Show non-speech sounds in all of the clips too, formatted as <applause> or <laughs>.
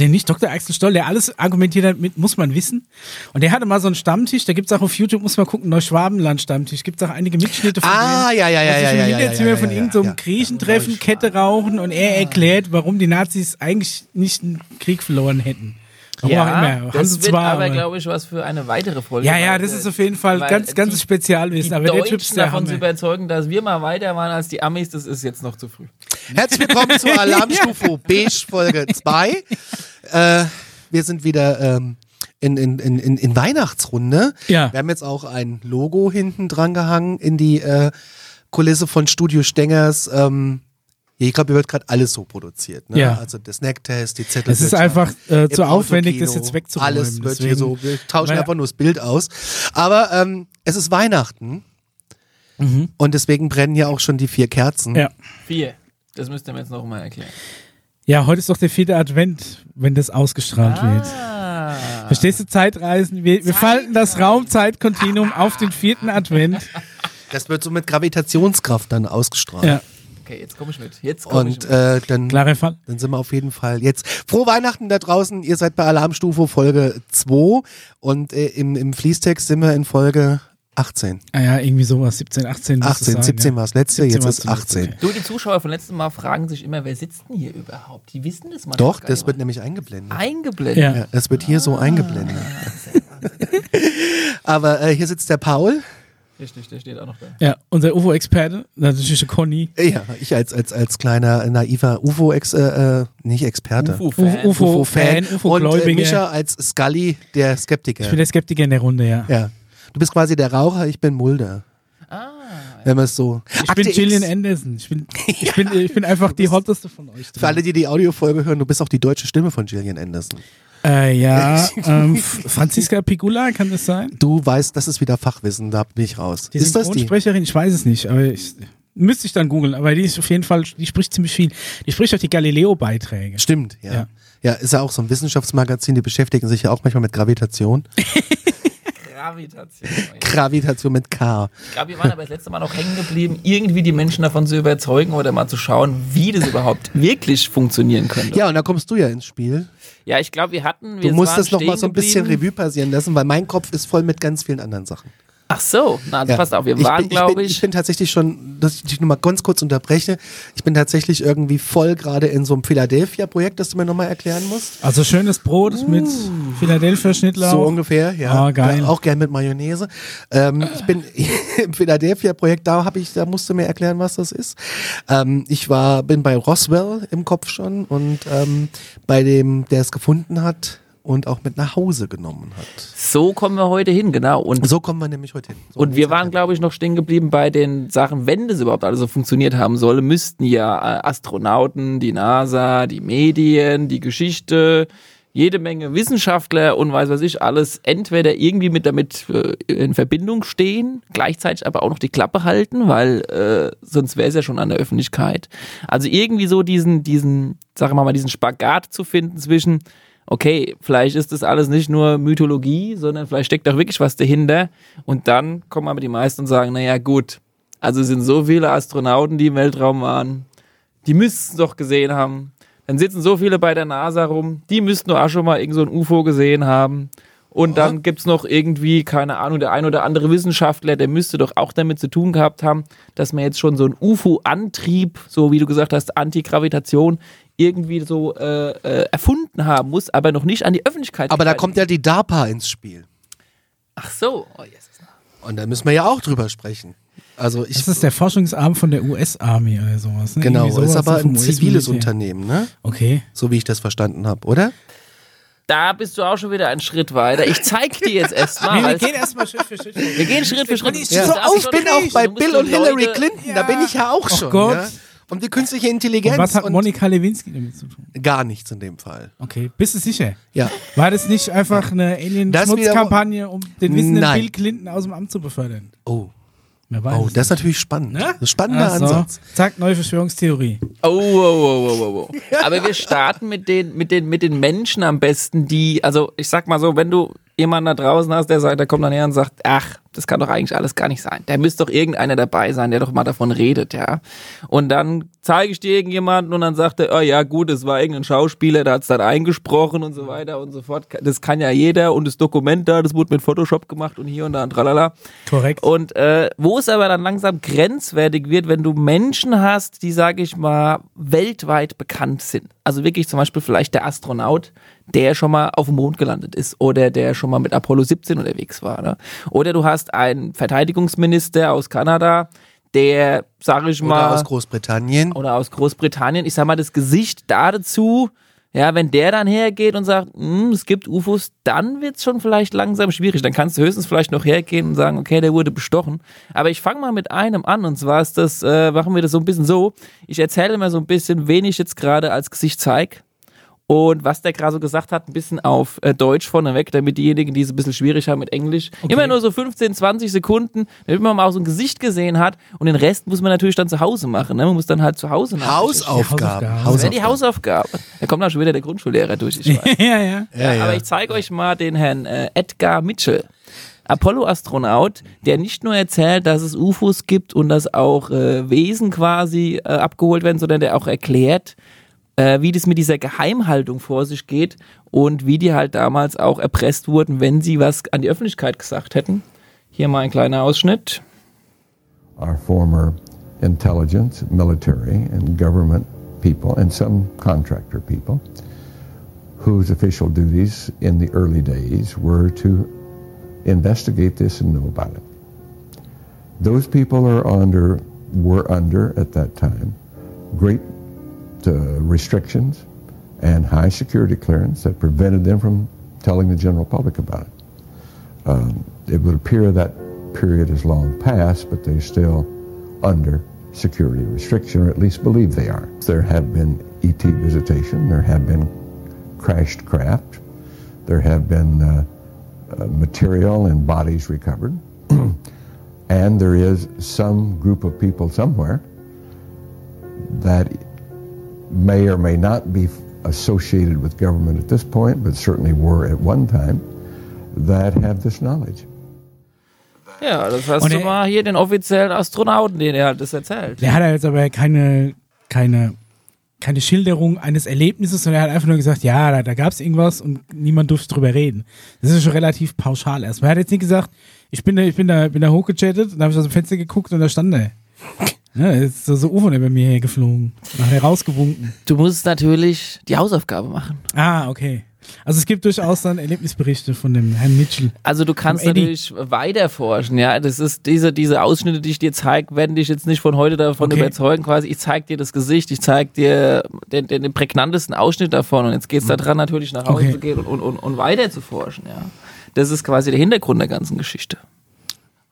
Den nicht? Dr. Axel Stoll, der alles argumentiert hat mit, muss man wissen. Und der hatte mal so einen Stammtisch, da gibt's auch auf YouTube, muss man gucken, Neuschwabenland-Stammtisch. Gibt's auch einige Mitschnitte von Ah, denen, ja, ja, ja, ja, im ja, ja, Hinterzimmer ja, von ja, irgendeinem ja. Griechentreffen Kette rauchen und er erklärt, warum die Nazis eigentlich nicht einen Krieg verloren hätten. Warum auch immer. Haben das wird zwar, aber, glaube ich, was für eine weitere Folge. ja, ja, das ist auf jeden Fall ganz, ganzes die- Spezialwissen. Die Aber der Deutschen Typ ist der davon zu überzeugen, dass wir mal weiter waren als die Amis, das ist jetzt noch zu früh. Herzlich willkommen zur <laughs> Alarmstufe Beige Folge 2. Äh, wir sind wieder ähm, in, in, in, in, Weihnachtsrunde. Ja. Wir haben jetzt auch ein Logo hinten dran gehangen in die äh, Kulisse von Studio Stengers. Ähm, ich glaube, hier wird gerade alles so produziert. Ne? Ja. Also der Snacktest, die Zettel. Es ist einfach äh, zu aufwendig, das jetzt wegzuräumen. Alles wird hier so, wir tauschen Weil- einfach nur das Bild aus. Aber ähm, es ist Weihnachten. Und deswegen brennen hier auch schon die vier Kerzen. Mhm. Ja. Vier. Das müsst ihr mir jetzt noch mal erklären. ja, heute ist doch der vierte Advent, wenn das ausgestrahlt wird. Ah. Verstehst du, Zeitreisen? Wir, wir falten das Raumzeitkontinuum auf den vierten Advent. Das wird so mit Gravitationskraft dann ausgestrahlt. Ja, Okay, jetzt komme ich mit. Jetzt komme ich Und mit. äh, dann, klarer Fall. dann sind wir auf jeden Fall jetzt. Frohe Weihnachten da draußen. Ihr seid bei Alarmstufe Folge 2 und äh, im, im Fließtext sind wir in Folge 18. Ah ja, irgendwie sowas, 17, 18. muss es 18, sein, 17 ja. war das letzte, 17 jetzt ist zuletzt, 18. okay. Du, die Zuschauer von letztem Mal fragen sich immer, wer sitzt denn hier überhaupt? Die wissen das manchmal Doch, das wird nämlich eingeblendet. eingeblendet. Ja. Ja, das wird hier so eingeblendet. <laughs> <laughs> Aber äh, hier sitzt der Paul. Richtig, der steht auch noch da. Ja, unser UFO-Experte, natürlich der Conny. Ja, ich als, als, als kleiner naiver UFO, -Ex, äh, äh, nicht Experte. UFO-Fan. UFO-Fan, Und äh, UFO-Gläubiger. Mischa als Scully, der Skeptiker. ich bin der Skeptiker in der Runde, ja. ja. Du bist quasi der Raucher, ich bin Mulder. Ah, Wenn man es so. Ich bin Gillian Anderson. Ich bin, ich bin, ich bin <laughs> einfach die hotteste von euch. Für alle, die die Audiofolge hören, du bist auch die deutsche Stimme von Gillian Anderson. Äh, ja, <laughs> ähm, Franziska Pigula, kann das sein? Du weißt, das ist wieder Fachwissen, da bin ich raus. Die ist das die? Synchronsprecherin? Ich weiß es nicht, aber ich, müsste ich dann googeln. Aber die ist auf jeden Fall, die spricht ziemlich viel. Die spricht auch die Galileo-Beiträge. Stimmt, ja. Ja. ja. ist ja auch so ein Wissenschaftsmagazin, die beschäftigen sich ja auch manchmal mit Gravitation. <laughs> Gravitation. Gravitation mit K. Ich glaube, wir waren aber das letzte Mal noch hängen geblieben, irgendwie die Menschen davon zu überzeugen oder mal zu schauen, wie das überhaupt wirklich funktionieren könnte. Ja, und da kommst du ja ins Spiel. Ja, ich glaube, wir hatten. Du Wir musst waren das noch mal stehen so ein bisschen. Revue passieren lassen, weil mein Kopf ist voll mit ganz vielen anderen Sachen. Ach so, na, also Ja. passt auf, wir Ich waren, glaube bin, ich. Ich bin tatsächlich schon, dass ich dich nur mal ganz kurz unterbreche, ich bin tatsächlich irgendwie voll gerade in so einem Philadelphia-Projekt, das du mir nochmal erklären musst. Also schönes Brot mit Philadelphia Schnittlauch. So ungefähr, ja. Ah, geil. Ja, Auch gern mit Mayonnaise. Ähm, ich bin <laughs> im Philadelphia-Projekt, da habe ich, da musst du mir erklären, was das ist. Ähm, ich war, bin bei Roswell im Kopf schon und ähm, bei dem, der es gefunden hat und auch mit nach Hause genommen hat. So kommen wir heute hin, genau. Und, So kommen wir nämlich heute hin. So und wir waren, glaube ich, noch stehen geblieben bei den Sachen, wenn das überhaupt alles so funktioniert haben soll, müssten ja äh, Astronauten, die NASA, die Medien, die Geschichte, jede Menge Wissenschaftler und weiß was ich, alles entweder irgendwie mit damit äh, in Verbindung stehen, gleichzeitig aber auch noch die Klappe halten, weil äh, sonst wäre es ja schon an der Öffentlichkeit. Also irgendwie so diesen, diesen, sagen wir mal, diesen Spagat zu finden zwischen, okay, vielleicht ist das alles nicht nur Mythologie, sondern vielleicht steckt auch wirklich was dahinter. Und dann kommen aber die meisten und sagen, naja gut, also es sind so viele Astronauten, die im Weltraum waren, die müssten es doch gesehen haben. Dann sitzen so viele bei der NASA rum, die müssten doch auch schon mal irgend so ein UFO gesehen haben. Und dann gibt's noch irgendwie, keine Ahnung, der ein oder andere Wissenschaftler, der müsste doch auch damit zu tun gehabt haben, dass man jetzt schon so ein UFO-Antrieb, so wie du gesagt hast, Antigravitation, irgendwie so äh, äh, erfunden haben muss, aber noch nicht an die Öffentlichkeit. Aber da kommt ja die DARPA ins Spiel. Ach so. Oh, yes. Und da müssen wir ja auch drüber sprechen. Also ich, Das ist der Forschungsarm von der US-Army oder sowas. Ne? genau, Irgendwie ist sowas aber ein ziviles. Unternehmen, ne? Okay. So wie ich das verstanden habe, oder? Da bist du auch schon wieder einen Schritt weiter. Ich zeig dir jetzt erstmal. <laughs> Wir gehen erstmal Schritt für Schritt. wir gehen Schritt für Schritt. Ja. So, oh, ich schon bin auch bei Bill und Hillary Leute- Clinton, da bin ich ja auch Ach schon. Gott. Ja? Und die künstliche Intelligenz. Und was hat und Monika Lewinsky damit zu tun? Gar nichts in dem Fall. Okay, bist du sicher? Ja. War das nicht einfach eine Alien-Schmutzkampagne, um den wissenden Nein. Bill Clinton aus dem Amt zu befördern? Oh, Wer weiß oh das ist natürlich spannend. Ne? Das ist ein spannender so. Ansatz. Zack, neue Verschwörungstheorie. Oh, oh, oh, oh, oh, oh. Aber wir starten mit den, mit den, mit den Menschen am besten, die, also ich sag mal so, wenn du jemanden da draußen hast, der sagt, der kommt dann her und sagt, ach, das kann doch eigentlich alles gar nicht sein. Da müsste doch irgendeiner dabei sein, der doch mal davon redet, ja. Und dann zeige ich dir irgendjemanden und dann sagt er, oh ja, gut, es war irgendein Schauspieler, der hat es dann eingesprochen und so weiter und so fort. Das kann ja jeder und das Dokument da, das wurde mit Photoshop gemacht und hier und da und tralala. Korrekt. Und äh, wo es aber dann langsam grenzwertig wird, wenn du Menschen hast, die, sage ich mal, weltweit bekannt sind. Also wirklich zum Beispiel vielleicht der Astronaut, der schon mal auf dem Mond gelandet ist oder der schon mal mit Apollo 17 unterwegs war. Ne? Oder du hast einen Verteidigungsminister aus Kanada, der, sage ich mal, Oder aus Großbritannien. oder aus Großbritannien, ich sag mal, das Gesicht da dazu, ja, wenn der dann hergeht und sagt, "Hm, es gibt UFOs, dann wird's schon vielleicht langsam schwierig. Dann kannst du höchstens vielleicht noch hergehen und sagen, okay, der wurde bestochen. Aber ich fange mal mit einem an und zwar ist das, äh, machen wir das so ein bisschen so. Ich erzähle mal so ein bisschen, wen ich jetzt gerade als Gesicht zeig. Und was der gerade so gesagt hat, ein bisschen auf äh, Deutsch vorneweg, damit diejenigen, die es ein bisschen schwierig haben mit Englisch, immer nur so 15, 20 Sekunden, damit man mal auch so ein Gesicht gesehen hat. Und den Rest muss man natürlich dann zu Hause machen. Ne? Man muss dann halt zu Hause nachrichten. Hausaufgaben. Hausaufgaben. Das wäre die Hausaufgabe. Da kommt dann schon wieder der Grundschullehrer durch. Ich <laughs> weiß. ja, ja. Ja, ja. Aber ich zeige euch mal den Herrn äh, Edgar Mitchell. Apollo-Astronaut, der nicht nur erzählt, dass es UFOs gibt und dass auch äh, Wesen quasi äh, abgeholt werden, sondern der auch erklärt, äh, wie das mit dieser Geheimhaltung vor sich geht und wie die halt damals auch erpresst wurden, wenn sie was an die Öffentlichkeit gesagt hätten. Hier mal ein kleiner Ausschnitt. our former intelligence, military, and government people, and some contractor people, whose official duties in the early days were to investigate this and know about it. Those people are under, were under at that time, great uh, restrictions and high security clearance that prevented them from telling the general public about it. Um, it would appear that period is long past, but they're still under security restriction, or at least believe they are. There have been ET visitation, there have been crashed craft, there have been uh, uh, material and bodies recovered, <clears throat> and there is some group of people somewhere that may or may not be associated with government at this point, but certainly were at one time, that have this knowledge. Ja, das hast Und du er- mal hier den offiziellen Astronauten, den er halt das erzählt. Der hat ja jetzt aber keine, keine, keine Schilderung eines Erlebnisses, sondern er hat einfach nur gesagt, ja, da, da gab es irgendwas und niemand durfte drüber reden. Das ist schon relativ pauschal erstmal. Er hat jetzt nicht gesagt, ich bin da, ich bin da, bin da hochgechattet und da habe ich aus dem Fenster geguckt und da stand er. Ja, jetzt ist so, so UFO über mir hergeflogen. Nachher rausgewunken. Du musst natürlich die Hausaufgabe machen. Ah, okay. Also es gibt durchaus dann Erlebnisberichte von dem Herrn Mitchell. Also du kannst natürlich weiter forschen, ja. Das ist diese, diese Ausschnitte, die ich dir zeige, werden dich jetzt nicht von heute davon Okay. überzeugen. Quasi, ich zeig dir das Gesicht, ich zeig dir den, den, den prägnantesten Ausschnitt davon und jetzt geht's da dran, natürlich nach Hause Okay. zu gehen und, und, und, und weiter zu forschen, ja. Das ist quasi der Hintergrund der ganzen Geschichte.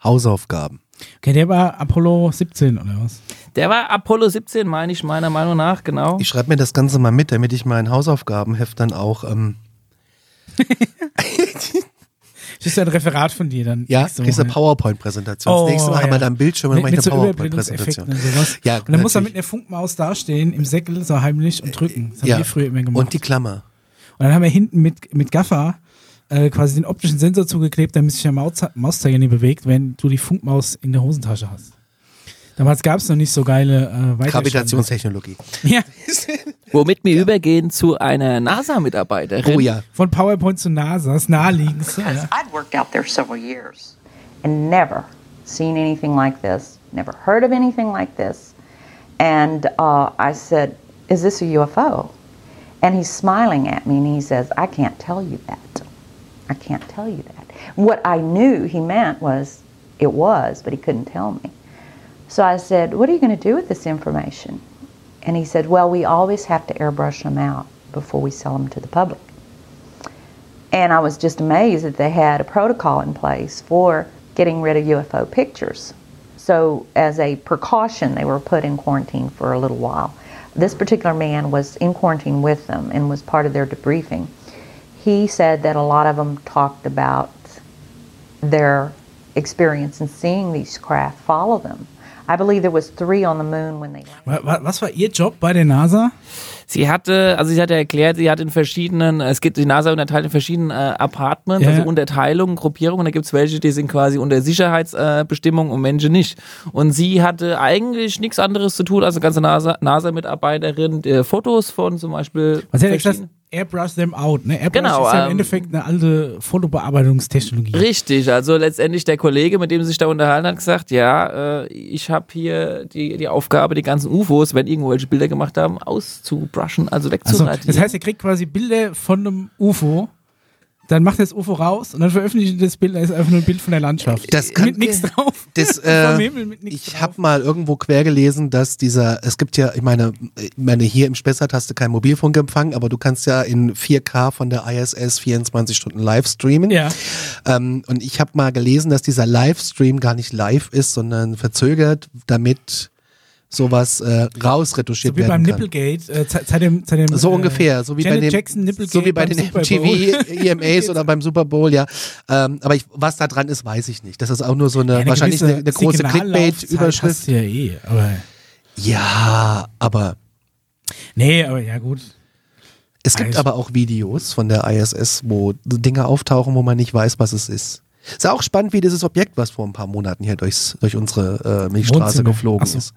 Hausaufgaben. Okay, der war Apollo 17 oder was? Der war Apollo 17, meine ich, meiner Meinung nach, genau. Ich schreibe mir das Ganze mal mit, damit ich mein Hausaufgabenheft dann auch. Ähm, <laughs> Das ist ja ein Referat von dir dann. ja, kriegst eine. PowerPoint-Präsentation. Oh, das nächste Mal haben ja. wir dann Bildschirme und mit, mache ich mit eine so PowerPoint-Präsentation. Und sowas. Ja, und dann muss er mit einer Funkmaus dastehen, im Säckel, so heimlich und drücken. Das haben Ja. wir früher immer gemacht. Und die Klammer. Und dann haben wir hinten mit, mit Gaffer äh, quasi den optischen Sensor zugeklebt, damit sich der Maus Mauszeiger nicht bewegt, wenn du die Funkmaus in der Hosentasche hast. Damals gab es noch nicht so geile äh. Gravitationstechnologie. <laughs> Ja, Womit wir übergehen zu einer NASA-Mitarbeiterin. Oh ja. von PowerPoint zu NASA, das naheliegendste. Because Ja. I'd worked out there several years and never seen anything like this, never heard of anything like this. And uh, I said, Is this a UFO? And he's smiling at me and he says, I can't tell you that. I can't tell you that. What I knew he meant was it was, but he couldn't tell me. So I said, What are you going to do with this information? And he said, Well, we always have to airbrush them out before we sell them to the public. And I was just amazed that they had a protocol in place for getting rid of UFO pictures. So, as a precaution, they were put in quarantine for a little while. This particular man was in quarantine with them and was part of their debriefing. He said that a lot of them talked about their experience in seeing these craft follow them. I believe there was three on the moon when they Was war Ihr Job bei der NASA? Sie hatte, also sie hatte erklärt, sie hat in verschiedenen, es gibt die NASA unterteilt in verschiedenen äh, Apartments, Ja, also. Unterteilungen, Gruppierungen. Da gibt es welche, die sind quasi unter Sicherheitsbestimmungen und Menschen nicht. Und sie hatte eigentlich nichts anderes zu tun als eine ganze NASA- NASA-Mitarbeiterin, äh, Fotos von zum Beispiel. Was hat gesagt? Airbrush them out, ne? Airbrush Genau, ist ja im ähm, Endeffekt eine alte Fotobearbeitungstechnologie. Richtig, also letztendlich der Kollege, mit dem sich da unterhalten hat, gesagt, ja, äh, ich habe hier die, die Aufgabe, die ganzen UFOs, wenn irgendwelche Bilder gemacht haben, auszubrushen, also Also, wegzuradieren. das heißt, er kriegt quasi Bilder von einem UFO, dann macht er das UFO raus und dann veröffentlicht er das Bild, da ist einfach nur ein Bild von der Landschaft. Das kann- mit nichts drauf. Das, <laughs> äh, ich habe mal irgendwo quer gelesen, dass dieser, es gibt ja, ich meine, ich meine hier im Spessart hast du keinen Mobilfunkempfang, aber du kannst ja in 4K von der ISS 24 Stunden live streamen. Ja. Ähm, und ich habe mal gelesen, dass dieser Livestream gar nicht live ist, sondern verzögert, damit sowas äh, rausretuschiert So wie beim kann. Nipplegate, äh, seit dem, seit dem, So äh, ungefähr, so wie Janet bei den, Jackson Nipplegate so wie bei den. MTV <laughs> EMAs oder beim Super Bowl, ja. Ähm, aber ich, was da dran ist, weiß ich nicht. Das ist auch nur so eine, Ja, wahrscheinlich eine, eine große Clickbait-Überschrift. Ja, eh, aber. Ja, aber Nee, aber ja, gut. es gibt Weiß- aber auch Videos von der ISS, wo Dinge auftauchen, wo man nicht weiß, was es ist. Ist ja auch spannend, wie dieses Objekt, was vor ein paar Monaten hier durchs, durch unsere äh, Milchstraße Wohnzimmer. geflogen so. ist.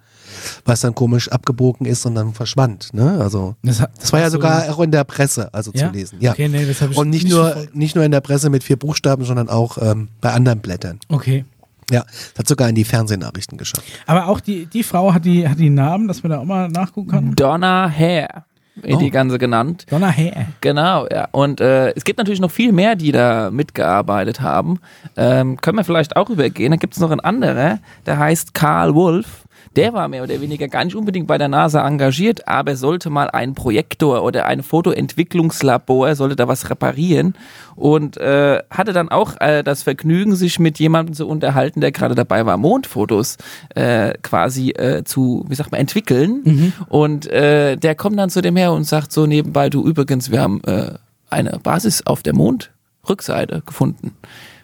Was dann komisch abgebogen ist und dann verschwand. Ne? Also, Das, das war ja ach so. sogar auch in der Presse, also Ja? zu lesen. Ja. Okay, nee, das habe ich und nicht, nicht nur, verfolgt. nicht nur in der Presse mit vier Buchstaben, sondern auch ähm, bei anderen Blättern. Okay. Ja, das hat sogar in die Fernsehnachrichten geschafft. Aber auch die, die Frau hat die, hat die Namen, dass man da auch mal nachgucken kann. Donna Hare, Oh. die ganze genannt. Donna Hare. Genau, ja. Und äh, es gibt natürlich noch viel mehr, die da mitgearbeitet haben. Ähm, können wir vielleicht auch übergehen. Da gibt es noch einen anderer, der heißt Karl Wolf. Der war mehr oder weniger gar nicht unbedingt bei der NASA engagiert, aber sollte mal einen Projektor oder ein Fotoentwicklungslabor, sollte da was reparieren und äh, hatte dann auch äh, das Vergnügen, sich mit jemandem zu unterhalten, der gerade dabei war, Mondfotos äh, quasi äh, zu, wie sagt man, entwickeln. Und äh, der kommt dann zu dem her und sagt so nebenbei, du übrigens, wir haben äh, eine Basis auf der Mondrückseite gefunden.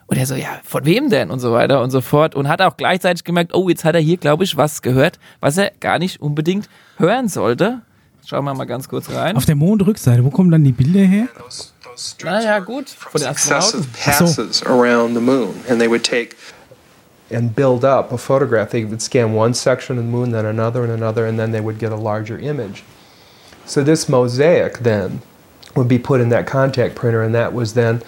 Und er so, ja, von wem denn? Und so weiter und so fort. Und hat auch gleichzeitig gemerkt, oh, jetzt hat er hier, glaube ich, was gehört, was er gar nicht unbedingt hören sollte. Schauen wir mal ganz kurz rein. Auf der Mondrückseite, wo kommen dann die Bilder her? Naja, gut, von den Astronauten. passes around the moon, and they would take and build up a photograph. They would scan one section of the moon, then another and another, and then they would get a larger image. So this mosaic then would be put in that contact printer, and that was then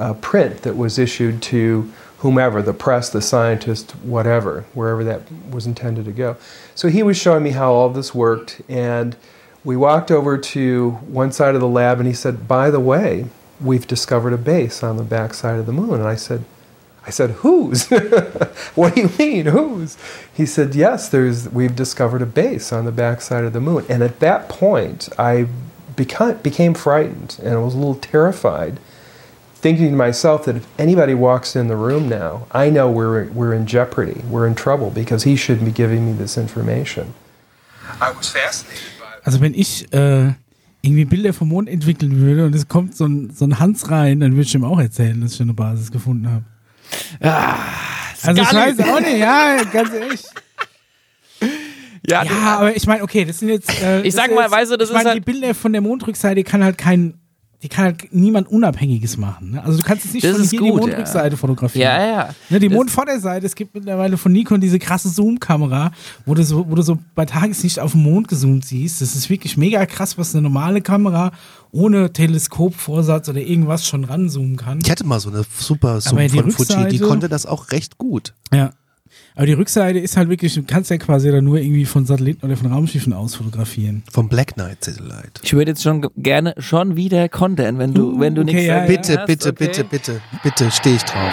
a print that was issued to whomever, the press, the scientist, whatever, wherever that was intended to go. So he was showing me how all this worked, and we walked over to one side of the lab, and he said, "By the way, we've discovered a base on the back side of the moon." And I said, I said, "Whose? <laughs> what do you mean, whose?" He said, "Yes, there's. We've discovered a base on the backside of the moon." And at that point, I became frightened and I was a little terrified, thinking to myself that if anybody walks in the room now, I know we're we're in jeopardy. We're in trouble because he shouldn't be giving me this information. I was fascinated by. Also wenn ich äh, irgendwie Bilder vom Mond entwickeln würde und es kommt so ein, so ein Hans rein, dann würde ich ihm auch erzählen, dass ich eine Basis gefunden habe. also ich weiß auch nicht, ja, ganz ehrlich. Ja, Ja, aber ich meine, okay, das sind jetzt. Äh, Ich sag mal, weißt du, das ich meine, ist die halt- Bilder von der Mondrückseite kann halt kein, die kann halt niemand Unabhängiges machen. Ne? Also du kannst jetzt nicht Das von ist hier gut, die ja. Mondrückseite fotografieren. ja, ja. Ne, die Das- Mondvorderseite, es gibt mittlerweile von Nikon diese krasse Zoom-Kamera, wo du so, wo du so bei Tageslicht auf den Mond gezoomt siehst. Das ist wirklich mega krass, was eine normale Kamera ohne Teleskopvorsatz oder irgendwas schon ranzoomen kann. Ich hatte mal so eine super Zoom Aber die von Fuji, die Rückseite- konnte das auch recht gut. Ja. Aber die Rückseite ist halt wirklich, du kannst ja quasi dann nur irgendwie von Satelliten oder von Raumschiffen aus fotografieren. Vom Black Knight Satellite. Ich würde jetzt schon ge- gerne schon wieder kontern, wenn du, Uh, wenn du okay, nichts ja, Bitte, hast, bitte, okay? bitte, bitte, bitte, stehe ich drauf.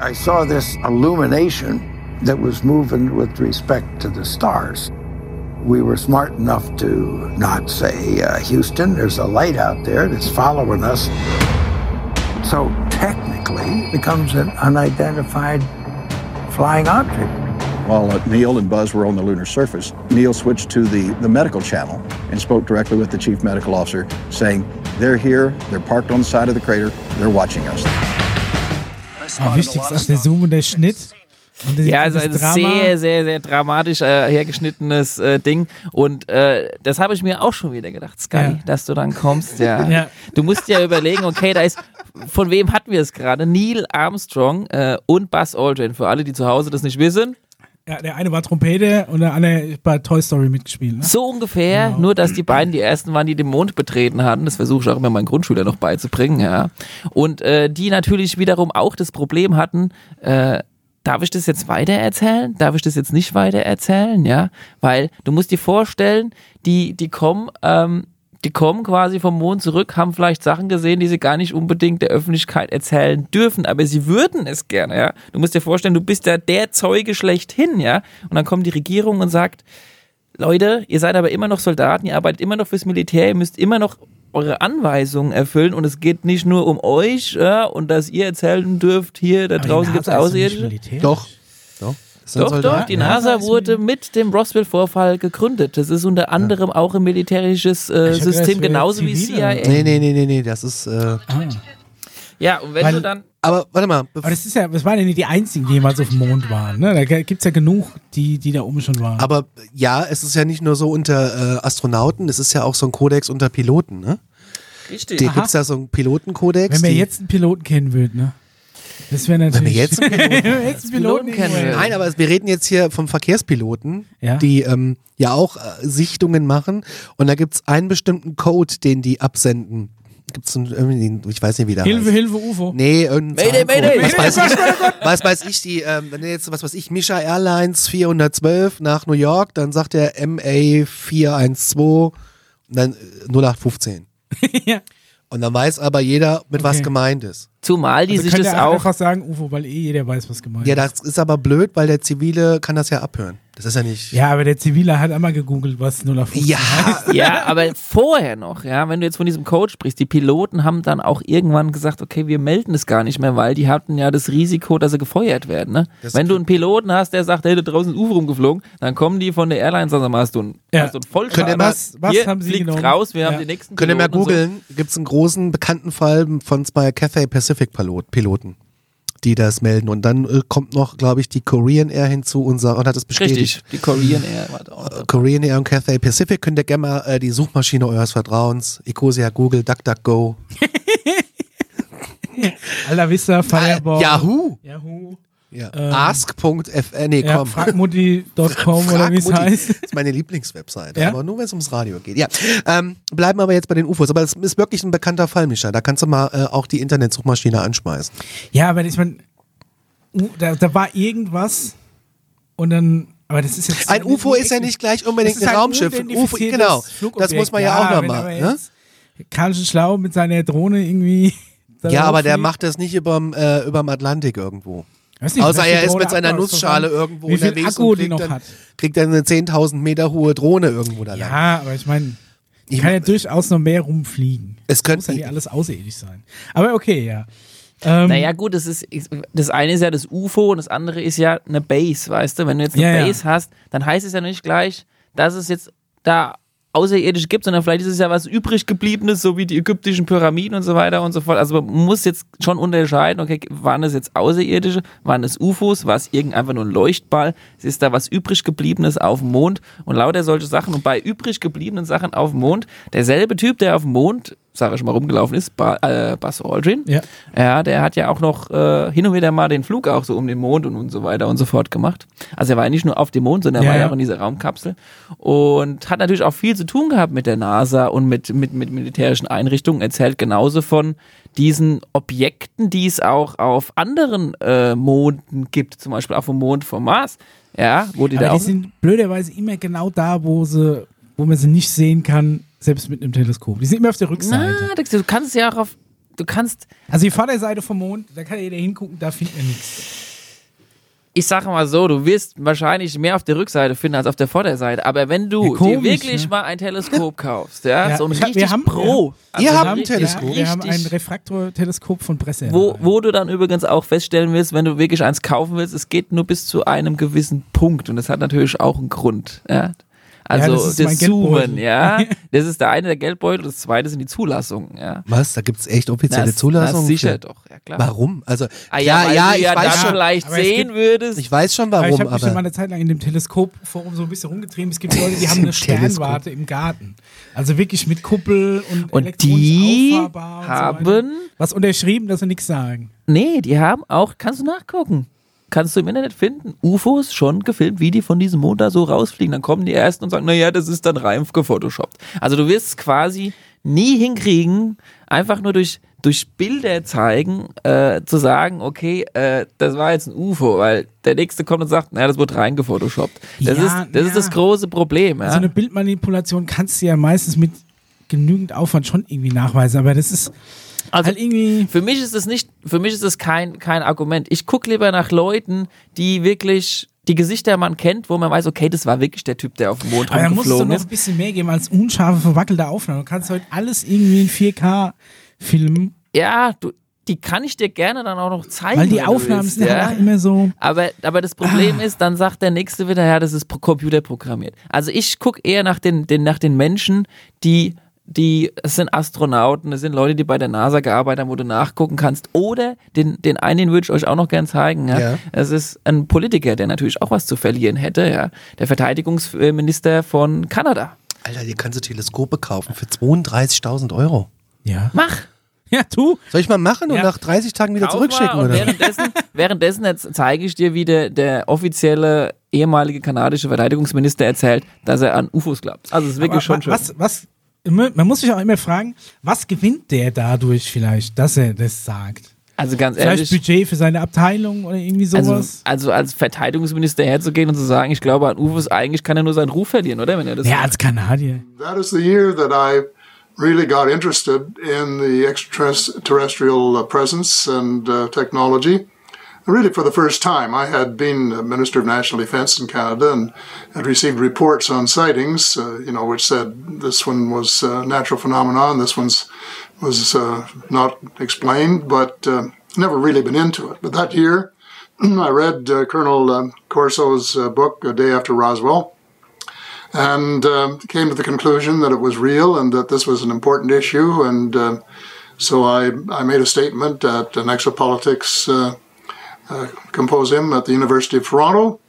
I saw this illumination that was moving with respect to the stars. We were smart enough to not say, uh, Houston, there's a light out there that's following us. So technically, it becomes an unidentified flying object. While uh, Neil and Buzz were on the lunar surface, Neil switched to the, the medical channel and spoke directly with the chief medical officer, saying, They're here, they're parked on the side of the crater, they're watching us. Aber wichtig ist auch der Zoom und der Schnitt. Ja, also ein Drama- sehr, sehr, sehr dramatisch äh, hergeschnittenes äh, Ding. Und äh, das habe ich mir auch schon wieder gedacht, Sky, Ja. dass du dann kommst. Ja. Ja. Du musst ja überlegen, okay, da ist, von wem hatten wir es gerade? Neil Armstrong äh, und Buzz Aldrin. Für alle, die zu Hause das nicht wissen. Ja, der eine war Trompete und der andere bei Toy Story mitgespielt. Ne? So ungefähr, Genau. nur dass die beiden die ersten waren, die den Mond betreten hatten. Das versuche ich auch immer meinen Grundschüler noch beizubringen, ja. Und äh, die natürlich wiederum auch das Problem hatten, äh, darf ich das jetzt weiter erzählen? Darf ich das jetzt nicht weiter erzählen? Ja, weil du musst dir vorstellen, die, die kommen, ähm, die kommen quasi vom Mond zurück, haben vielleicht Sachen gesehen, die sie gar nicht unbedingt der Öffentlichkeit erzählen dürfen, aber sie würden es gerne, ja. Du musst dir vorstellen, du bist da der Zeuge schlechthin, ja. Und dann kommt die Regierung und sagt, Leute, ihr seid aber immer noch Soldaten, ihr arbeitet immer noch fürs Militär, ihr müsst immer noch eure Anweisungen erfüllen und es geht nicht nur um euch ja, und dass ihr erzählen dürft, hier da Aber draußen gibt es Außerirdische. Doch. Doch. Doch, die NASA wurde mit dem Roswell-Vorfall gegründet. Das ist unter anderem auch ein militärisches äh, System, genauso wie. CIA. Nee, nee, nee, nee, nee, das ist. Äh, Ah. Ja, und wenn Weil- du dann aber warte mal. Aber das ist ja, das waren ja nicht die einzigen, die jemals auf dem Mond waren. Ne? Da gibt es ja genug, die, die da oben schon waren. Aber ja, es ist ja nicht nur so unter äh, Astronauten, es ist ja auch so ein Kodex unter Piloten, ne? richtig. Da gibt es ja so einen Pilotenkodex. Wenn wir die- jetzt einen Piloten kennen würden, ne? Das wäre natürlich. <laughs> Wenn wir jetzt einen Piloten- jetzt einen kennen würden. Nein, aber wir reden jetzt hier vom Verkehrspiloten, Ja. die ähm, ja auch äh, Sichtungen machen. Und da gibt es einen bestimmten Code, den die absenden. Gibt es irgendwie, ich weiß nicht, wie der Hilfe, heißt. Hilfe, UFO. Nee, irgendein Mayday. Mayday. Was weiß ich, was weiß ich, die, ähm, wenn jetzt, was weiß ich, Misha Airlines 412 nach New York, dann sagt er MA 412 und dann äh, 0815. <laughs> ja. Und dann weiß aber jeder, mit was Okay. gemeint ist. Zumal die Also sich das er auch einfach sagen UFO, weil eh jeder weiß, was gemeint Ja, ist. das ist aber blöd, weil der Zivile kann das ja abhören. Das ist ja nicht. Ja, aber der Zivile hat einmal gegoogelt, was 0 auf 15 Ja, heißt. Ja, aber vorher noch, ja, wenn du jetzt von diesem Code sprichst, die Piloten haben dann auch irgendwann gesagt, okay, wir melden es gar nicht mehr, weil die hatten ja das Risiko, dass sie gefeuert werden. Ne? Wenn du einen Piloten hast, der sagt, hey, da draußen ist ein UFO rumgeflogen, dann kommen die von der Airline und sagen, hast du einen, Ja. hast du einen Vollschaden? Was, was Hier haben sie genommen? raus, wir ja. haben den nächsten Könnt ihr mal googeln, gibt es einen großen bekannten Fall von zwei Cathay Pacific Pilot, Piloten, die das melden. Und dann äh, kommt noch, glaube ich, die Korean Air hinzu und, sagt, und hat es bestätigt. Richtig, die Korean Air war da auch Äh, dabei. Korean Air und Cathay Pacific könnt ihr gerne mal äh, die Suchmaschine eures Vertrauens, Ecosia, Google, DuckDuckGo, <laughs> Alter Vista, Fireball. Yahoo, Yahoo. Ja. Ähm, ask.fr, nee, Ja, komm. fragmutti.com <laughs> oder wie es heißt. Das ist meine Lieblingswebseite, Ja? aber nur wenn es ums Radio geht. Ja, ähm, bleiben aber jetzt bei den UFOs. Aber es ist wirklich ein bekannter Fall, Micha. Da kannst du mal äh, auch die Internetsuchmaschine anschmeißen. Ja, aber ich meine, da, da war irgendwas und dann, aber das ist jetzt. Ein UFO ist ja nicht gleich unbedingt Das ein halt Raumschiff. Ein UFO, genau. Flugobjekt. Das muss man ja, auch wenn nochmal. Ne? Karl Schlau mit seiner Drohne irgendwie. Ja, aber der macht das nicht überm, äh, überm Atlantik irgendwo. Weiß nicht, Außer er ist mit seiner Nussschale irgendwo wie viel unterwegs Akku und die kriegt noch dann, hat. kriegt dann eine 10.000 Meter hohe Drohne irgendwo da lang. Ja, aber ich meine, Ich kann ja durchaus noch mehr rumfliegen. Es Muss könnte ja nicht alles außerirdisch sein. Aber okay, ja. Ähm, Naja, gut, das ist, das eine ist ja das UFO und das andere ist ja eine Base, weißt du? Wenn du jetzt eine Ja, ja. Base hast, dann heißt es ja nicht gleich, dass es jetzt da außerirdisch gibt, sondern vielleicht ist es ja was übrig gebliebenes, so wie die ägyptischen Pyramiden und so weiter und so fort. Also man muss jetzt schon unterscheiden, okay, waren das jetzt außerirdische, waren das UFOs, war es irgend einfach nur ein Leuchtball, ist da was übrig gebliebenes auf dem Mond und lauter solche Sachen und bei übrig gebliebenen Sachen auf dem Mond, derselbe Typ, der auf dem Mond, sage ich mal, rumgelaufen ist, ba äh, Buzz Aldrin, Ja. ja, der hat ja auch noch äh, hin und wieder mal den Flug auch so um den Mond und, und so weiter und so fort gemacht. Also er war ja nicht nur auf dem Mond, sondern er Ja, war ja ja. auch in dieser Raumkapsel und hat natürlich auch viel zu tun gehabt mit der NASA und mit, mit, mit militärischen Einrichtungen. Erzählt genauso von diesen Objekten, die es auch auf anderen äh, Monden gibt, zum Beispiel auf dem Mond vom Mars. Ja, wo die aber da die auch. sind blöderweise immer genau da, wo sie, wo man sie nicht sehen kann, selbst mit einem Teleskop. Die sind immer auf der Rückseite. Na, du kannst ja auch auf. Du kannst Also die Vorderseite vom Mond, da kann jeder hingucken, da findet man nichts. ich sage mal so, du wirst wahrscheinlich mehr auf der Rückseite finden als auf der Vorderseite. Aber wenn du Ja, komisch, dir wirklich ne? mal ein Teleskop kaufst, ja, Ja, so ein ich hab- wir richtig haben- Pro, also so habt ein richtig- Teleskop? Wir haben ein richtig- Refraktorteleskop von Presse. wo, wo du dann übrigens auch feststellen willst, wenn du wirklich eins kaufen willst, es geht nur bis zu einem gewissen Punkt und das hat natürlich auch einen Grund. Ja. Also das ist das, Zoomen, ja. <laughs> Das ist der eine der Geldbeutel, das zweite sind die Zulassungen, ja. Was? Da gibt's echt offizielle Na, Zulassungen? na, sicher für? doch, ja klar. Warum? Also, Ah, ja, weil du ja ich weiß schon. vielleicht aber es sehen gibt- würdest. Ich weiß schon Aber ich warum, habe mich schon mal aber. eine Zeit lang in dem Teleskopforum so ein bisschen rumgetrieben. Es gibt Leute, die <laughs> haben eine. Sternwarte im Garten. Also wirklich mit Kuppel und, Und die und so haben- weiter. was unterschrieben, dass sie nichts sagen. Nee, die haben auch, kannst du nachgucken. Kannst du im Internet finden, UFOs schon gefilmt, wie die von diesem Mond da so rausfliegen. Dann kommen die ersten und sagen, naja, das ist dann rein gefotoshoppt. Also du wirst es quasi nie hinkriegen, einfach nur durch, durch Bilder zeigen, äh, zu sagen, okay, äh, das war jetzt ein UFO, weil der nächste kommt und sagt, naja, das wurde rein gefotoshoppt. Das, Ja, ist, das ja. ist das große Problem. Ja? So eine Bildmanipulation kannst du ja meistens mit genügend Aufwand schon irgendwie nachweisen, aber das ist Also- halt irgendwie. Für mich ist es nicht, für mich ist es kein, kein Argument. Ich gucke lieber nach Leuten, die wirklich die Gesichter man kennt, wo man weiß, okay, das war wirklich der Typ, der auf dem Mond Aber da musst du rumgeflogen noch ist. ein bisschen mehr geben als unscharfe, verwackelte Aufnahmen. Du kannst heute alles irgendwie in 4K filmen, Ja, du, die kann ich dir gerne dann auch noch zeigen. weil die Aufnahmen sind ja? halt auch immer so. Aber, aber das Problem ist, dann sagt der Nächste wieder, ja, das ist pro Computer programmiert. Also ich gucke eher nach den, den, nach den Menschen, die, die, es sind Astronauten, es sind Leute, die bei der NASA gearbeitet haben, wo du nachgucken kannst. Oder den, den einen, den würde ich euch auch noch gern zeigen. Ja? Ja. Es ist ein Politiker, der natürlich auch was zu verlieren hätte. Ja? Der Verteidigungsminister von Kanada. Alter, hier kannst du Teleskope kaufen für 32.000 Euro. Ja. Mach! Ja, tu. Soll ich mal machen und Ja. nach 30 Tagen wieder Kauf zurückschicken? Oder? währenddessen, <laughs> währenddessen jetzt zeige ich dir, wie der, der offizielle ehemalige kanadische Verteidigungsminister erzählt, dass er an UFOs glaubt. Also es ist wirklich Aber schon schön. was, was, man muss sich auch immer fragen, was gewinnt der dadurch vielleicht, dass er das sagt? Also ganz Vielleicht ehrlich, Budget für seine Abteilung oder irgendwie also, sowas? also als Verteidigungsminister herzugehen und zu sagen, ich glaube an UFOs, eigentlich kann er nur seinen Ruf verlieren, oder? Wenn er das ja, als Kanadier. That is the year that I really got interested in the extraterrestrial uh, presence and uh, technology. Really, for the first time, I had been Minister of National Defense in Canada and had received reports on sightings, uh, you know, which said this one was a natural phenomenon, this one's was uh, not explained, but uh, never really been into it. But that year, <clears throat> I read uh, Colonel um, Corso's uh, book, A Day After Roswell, and came to the conclusion that it was real and that this was an important issue. And uh, so I, I made a statement at an Exopolitics uh, uh, Symposium at the University of Toronto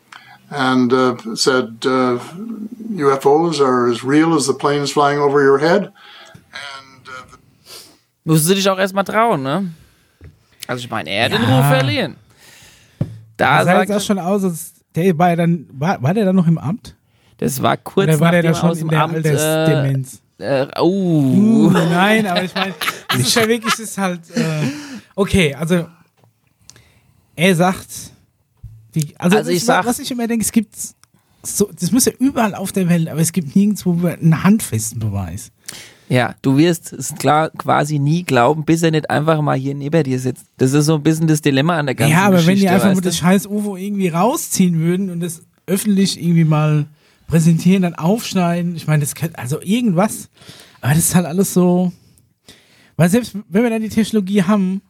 and uh, said uh, UFOs are as real as the planes flying over your head. And uh, musst du dich auch erstmal trauen, ne? Also ich meine, er hat den Ja. Ruf verlieren. Da Das sah jetzt auch schon aus, als der war ja dann, war, war der dann noch im Amt? das war kurz Oder war der da schon aus in dem der Amt, Altersdemenz? äh, äh, oh. Uh, nein, aber ich meine, das ist ja wirklich, ist halt, äh, okay, also, er sagt, die, also, Also ich das, sag- was ich immer denke, es gibt so, das muss ja überall auf der Welt, aber es gibt nirgendwo einen handfesten Beweis. Ja, du wirst es klar quasi nie glauben, bis er nicht einfach mal hier neben dir sitzt. Das ist so ein bisschen das Dilemma an der ganzen ja, aber Geschichte. wenn die einfach du? das scheiß UFO irgendwie rausziehen würden und das öffentlich irgendwie mal präsentieren, dann aufschneiden, ich meine, das könnte, also irgendwas, aber das ist halt alles so, weil selbst wenn wir dann die Technologie haben,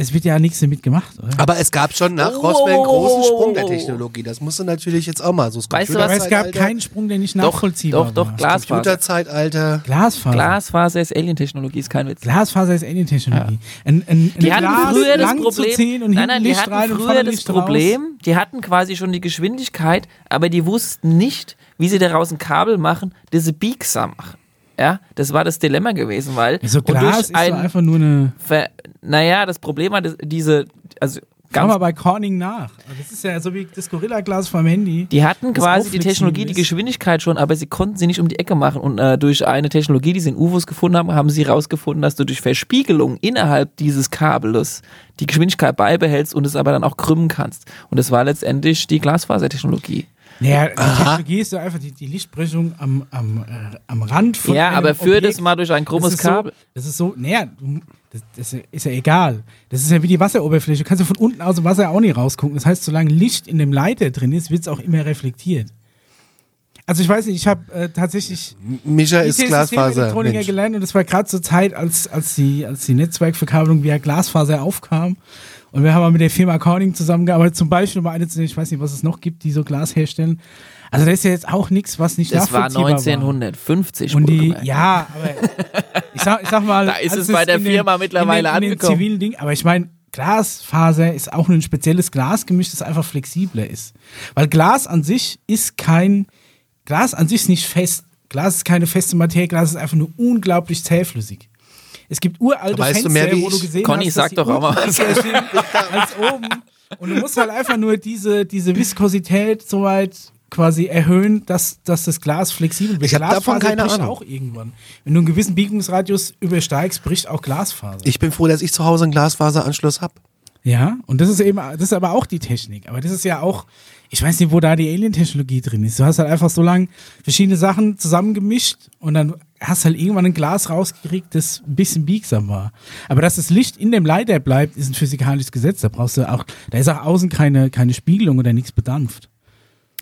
es wird ja nichts damit gemacht, oder? Aber es gab schon nach Oh, Roswell einen großen Sprung der. Technologie. Das musst du natürlich jetzt auch mal so. Weißt du was? aber es gab keinen Sprung, der nicht doch, nachvollziehbar doch, doch, war. Glasfaser. Computerzeitalter. Glasfaser. Glasfaser ist Alien-Technologie, ist kein Witz. Glasfaser ist Alien-Technologie. Ein, ein, Die ein hatten Glas früher das Problem, nein, nein, die Licht hatten früher das Licht raus. Problem, die hatten quasi schon die Geschwindigkeit, aber die wussten nicht, wie sie daraus ein Kabel machen, das sie biegsam machen. Ja, das war das Dilemma gewesen, weil So und durch Glas ist ein so einfach nur eine. Ver naja, das Problem hat diese, also Schau ganz mal bei Corning nach. Das ist ja so wie das Gorilla-Glas vom Handy. Die hatten quasi die Technologie, die. Geschwindigkeit schon, aber sie konnten sie nicht um die Ecke machen. Und äh, durch eine Technologie, die sie in UFOs gefunden haben, haben sie herausgefunden, dass du durch Verspiegelung innerhalb dieses Kabels die Geschwindigkeit beibehältst und es aber dann auch krümmen kannst. Und das war letztendlich die Glasfasertechnologie. Naja, die Technologie ist so einfach die, die Lichtbrechung am, am, äh, am Rand von Ja, aber führ Objekt. das mal durch ein krummes das ist so, Kabel. Das ist so, naja, das, das ist ja egal. Das ist ja wie die Wasseroberfläche. Du kannst ja von unten aus dem Wasser auch nicht rausgucken. Das heißt, solange Licht in dem Leiter drin ist, wird es auch immer reflektiert. Also ich weiß nicht, ich habe äh, tatsächlich Mischa ist Glasfaser. Gelernt und das war gerade zur Zeit, als, als, die, als die Netzwerkverkabelung via Glasfaser aufkam. Und wir haben mal mit der Firma Corning zusammengearbeitet, zum Beispiel, um eine zu ich weiß nicht, was es noch gibt, die so Glas herstellen. Also das ist ja jetzt auch nichts, was nicht Das war nachvollziehbar 1950. Und die, ja, aber <laughs> ich sag, ich sag mal, Da ist es bei der in den- Firma mittlerweile in den, in den angekommen. zivilen Ding, aber ich meine, Glasfaser ist auch nur ein spezielles Glasgemisch, das einfach flexibler ist. Weil Glas an sich ist kein, Glas an sich ist nicht fest. Glas ist keine feste Materie, Glas ist einfach nur unglaublich zähflüssig. Es gibt uralte weißt du Fenster, mehr wie wo du gesehen Conny, hast, sag doch auch mal was. <laughs> als oben. Und du musst halt einfach nur diese, diese Viskosität so weit quasi erhöhen, dass, dass das Glas flexibel wird. Ich hab davon keine bricht Ahnung. auch irgendwann. Wenn du einen gewissen Biegungsradius übersteigst, bricht auch Glasfaser. Ich bin froh, dass ich zu Hause einen Glasfaseranschluss habe. Ja, und das ist eben, das ist aber auch die Technik. Aber das ist ja auch, ich weiß nicht, wo da die Alien-Technologie drin ist. Du hast halt einfach so lang verschiedene Sachen zusammengemischt und dann hast halt irgendwann ein Glas rausgekriegt, das ein bisschen biegsam war. Aber dass das Licht in dem Leiter bleibt, ist ein physikalisches Gesetz. Da brauchst du auch, da ist auch außen keine, keine Spiegelung oder nichts bedampft.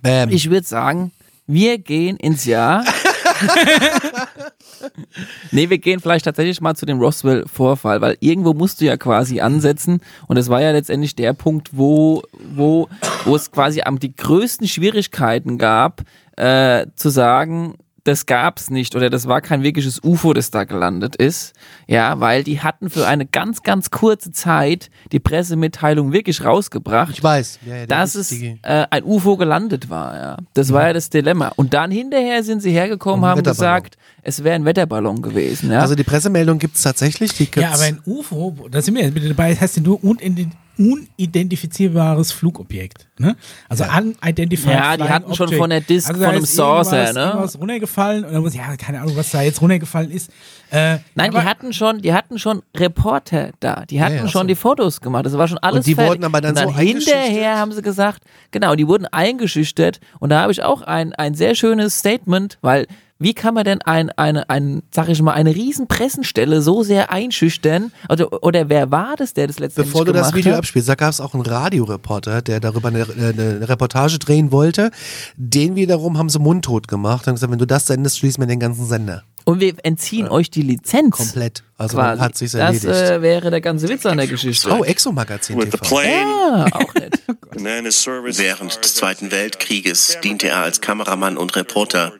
Ähm, Ich würde sagen, wir gehen ins Jahr. <laughs> <laughs> nee, wir gehen vielleicht tatsächlich mal zu dem Roswell-Vorfall, weil irgendwo musst du ja quasi ansetzen und es war ja letztendlich der Punkt, wo, wo, wo es quasi am die größten Schwierigkeiten gab, äh, zu sagen, das gab's nicht oder das war kein wirkliches UFO, das da gelandet ist. Ja, weil die hatten für eine ganz, ganz kurze Zeit die Pressemitteilung wirklich rausgebracht ich weiß. Ja, ja, dass es äh, ein UFO gelandet war. Ja. Das war ja das Dilemma. Und dann hinterher sind sie hergekommen, haben gesagt, es wäre ein Wetterballon gewesen. Ja. Also die Pressemeldung gibt es tatsächlich. Die Ja, gibt's- aber ein UFO, da sind wir jetzt wieder dabei, das heißt ja nur unident- unidentifizierbares Flugobjekt. Ne? Also unidentified. Ja, die hatten schon object. von der Disk, da von einem Saucer, ne? Irgendwas runtergefallen und dann muss, ja, keine Ahnung, was da jetzt runtergefallen ist. Äh, Nein, aber- die hatten schon, die hatten schon Reporter da. Die hatten ja, schon die Fotos gemacht. Das war schon alles Und die fertig. wurden aber dann und dann so hinterher haben sie gesagt, genau, die wurden eingeschüchtert. Und da habe ich auch ein, ein sehr schönes Statement, weil wie kann man denn ein, eine, ein, sag ich mal, eine riesen Pressenstelle so sehr einschüchtern? Oder, oder wer war das, der das letztendlich Bevor du das Video hat? abspielst, da gab es auch einen Radioreporter, der darüber eine, eine Reportage drehen wollte. Den wiederum haben sie mundtot gemacht und gesagt, wenn du das sendest, schließen wir den ganzen Sender. Und wir entziehen euch die Lizenz. Komplett. Also quasi. hat sich's das erledigt. äh, wäre der ganze Witz an der Geschichte. oh, Exo-Magazin with the TV. plane ja, auch <laughs> service Während des Zweiten Weltkrieges diente er als Kameramann und Reporter.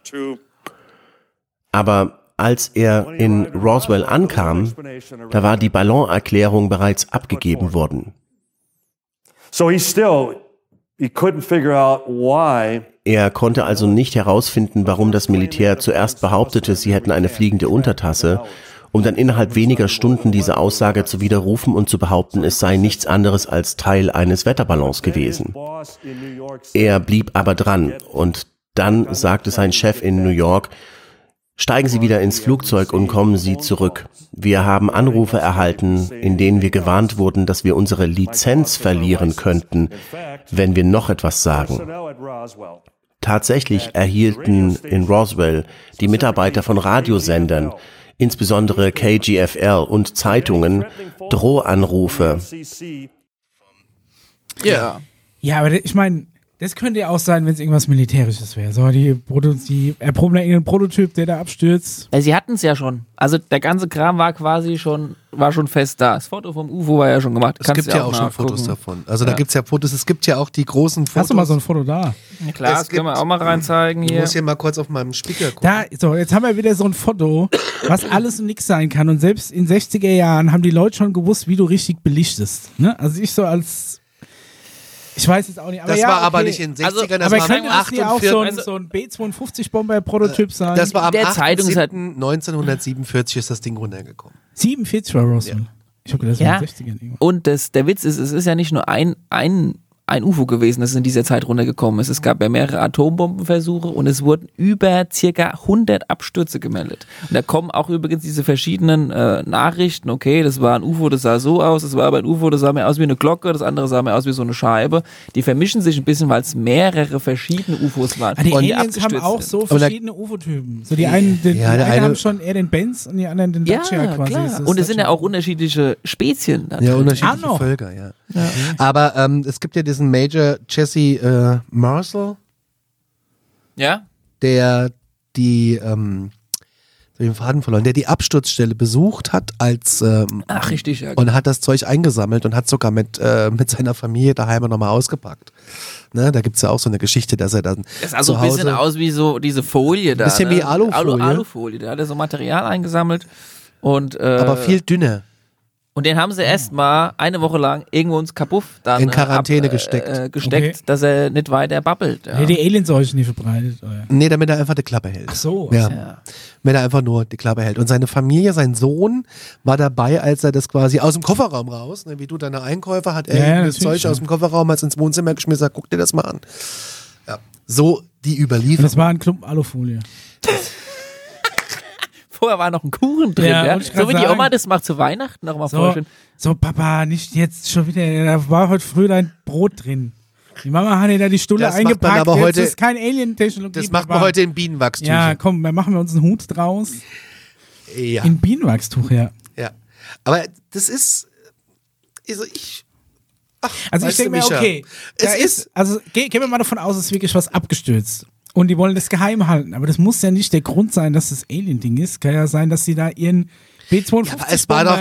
Aber als er in Roswell ankam, da war die Ballonerklärung bereits abgegeben worden. Er konnte also nicht herausfinden, warum das Militär zuerst behauptete, sie hätten eine fliegende Untertasse, um dann innerhalb weniger Stunden diese Aussage zu widerrufen und zu behaupten, es sei nichts anderes als Teil eines Wetterballons gewesen. Er blieb aber dran und dann sagte sein Chef in New York, Steigen Sie wieder ins Flugzeug und kommen Sie zurück. Wir haben Anrufe erhalten, in denen wir gewarnt wurden, dass wir unsere Lizenz verlieren könnten, wenn wir noch etwas sagen. Tatsächlich erhielten in Roswell die Mitarbeiter von Radiosendern, insbesondere KGFL und Zeitungen, Drohanrufe. Ja. Ja, aber ich meine, das könnte ja auch sein, wenn es irgendwas Militärisches wäre. So, die, Proto die erproben da irgendeinen Prototyp, der da abstürzt. Ja, sie hatten es ja schon. Also der ganze Kram war quasi schon, war schon fest da. Das Foto vom UFO war ja schon gemacht. Es Kannst gibt ja auch schon nachgucken. Fotos davon. Also da Ja. gibt's ja Fotos. Es gibt ja auch die großen Fotos. Hast du mal so ein Foto da? Ja, klar, Es das können wir gibt- auch mal reinzeigen Ich hier. muss hier mal kurz auf meinem Speaker gucken. Da, so, jetzt haben wir wieder so ein Foto, was alles und nix sein kann. Und selbst in 60er Jahren haben die Leute schon gewusst, wie du richtig belichtest. Ne? Also ich so als. Ich weiß jetzt auch nicht. Aber das ja, war aber okay. nicht in den Also, 60ern, das aber war am das nicht auch so ein, 48. so ein B-52-Bomber-Prototyp sein? Das war am Der Zeitungszeit- 1947 ist das Ding runtergekommen. 47 war Roswell. Ich habe gedacht, das Ja. war in den 60ern irgendwann. Und das, der Witz ist, es ist ja nicht nur ein, ein, ein UFO gewesen, das in dieser Zeit runtergekommen ist. Es gab ja mehrere Atombombenversuche und es wurden über circa 100 Abstürze gemeldet. Und da kommen auch übrigens diese verschiedenen äh, Nachrichten, okay, das war ein UFO, das sah so aus, das war aber ein UFO, das sah mehr aus wie eine Glocke, das andere sah mehr aus wie so eine Scheibe. Die vermischen sich ein bisschen, weil es mehrere verschiedene UFOs waren. Ah, die Und Aliens haben auch so Aber verschiedene UFO-Typen. So die einen, den, Ja, die einen eine- haben schon eher den Benz und die anderen den Ja, Dacia quasi. klar. Und es sind ja auch unterschiedliche Spezien. Ja, unterschiedliche Ah. Völker, ja. Aber ähm, es gibt ja diesen Major Jesse äh, Marshall, ja? der die, ähm, den Faden verloren, der die Absturzstelle besucht hat als ähm, Ach, richtig, ja. und hat das Zeug eingesammelt und hat sogar mit, äh, mit seiner Familie daheim nochmal ausgepackt. Ne, da gibt's ja auch so eine Geschichte, dass er dann Das sah so ein bisschen aus wie so diese Folie da. Bisschen ne? wie Alufolie. Alu, Alufolie. Da hat er so Material eingesammelt. Und, äh, aber viel dünner. Und den haben sie erst mal eine Woche lang irgendwo ins Kabuff dann In äh, Quarantäne ab, gesteckt. Äh, gesteckt, Okay. dass er nicht weiter babbelt. Ja. Ja. Die Aliens euch nicht verbreitet. Oder? Nee, damit er einfach die Klappe hält. Ach so. Ja. Ja. Wenn er einfach nur die Klappe hält. Und seine Familie, sein Sohn, war dabei, als er das quasi aus dem Kofferraum raus, ne, wie du deine Einkäufe, hat er Ja, das Zeug aus dem Kofferraum als ins Wohnzimmer geschmissen, sagt, guck dir das mal an. Ja. So die Und Überlieferung. das war ein Klumpen Alufolie. <laughs> Vorher war noch ein Kuchen drin. Ja, Ja, So wie die. Oma das macht zu Weihnachten noch mal voll So, schön. so, Papa, nicht jetzt schon wieder. Da war heute früh dein Brot drin. Die Mama hat dir da die Stulle Das eingepackt. aber jetzt heute- ist kein Alien-Technologie. das macht man heute in Bienenwachstücher. Ja, komm, dann machen wir uns einen Hut draus. ja. In Bienenwachstuch, ja. ja. Aber das ist, also ich, ach, Also ich denke mir, okay, da es ist, also ge gehen wir mal davon aus, es ist wirklich was abgestürzt. Und die wollen das geheim halten. Aber das muss ja nicht der Grund sein, dass das Alien-Ding ist. Kann ja sein, dass sie da ihren B-52 Ja, es war doch-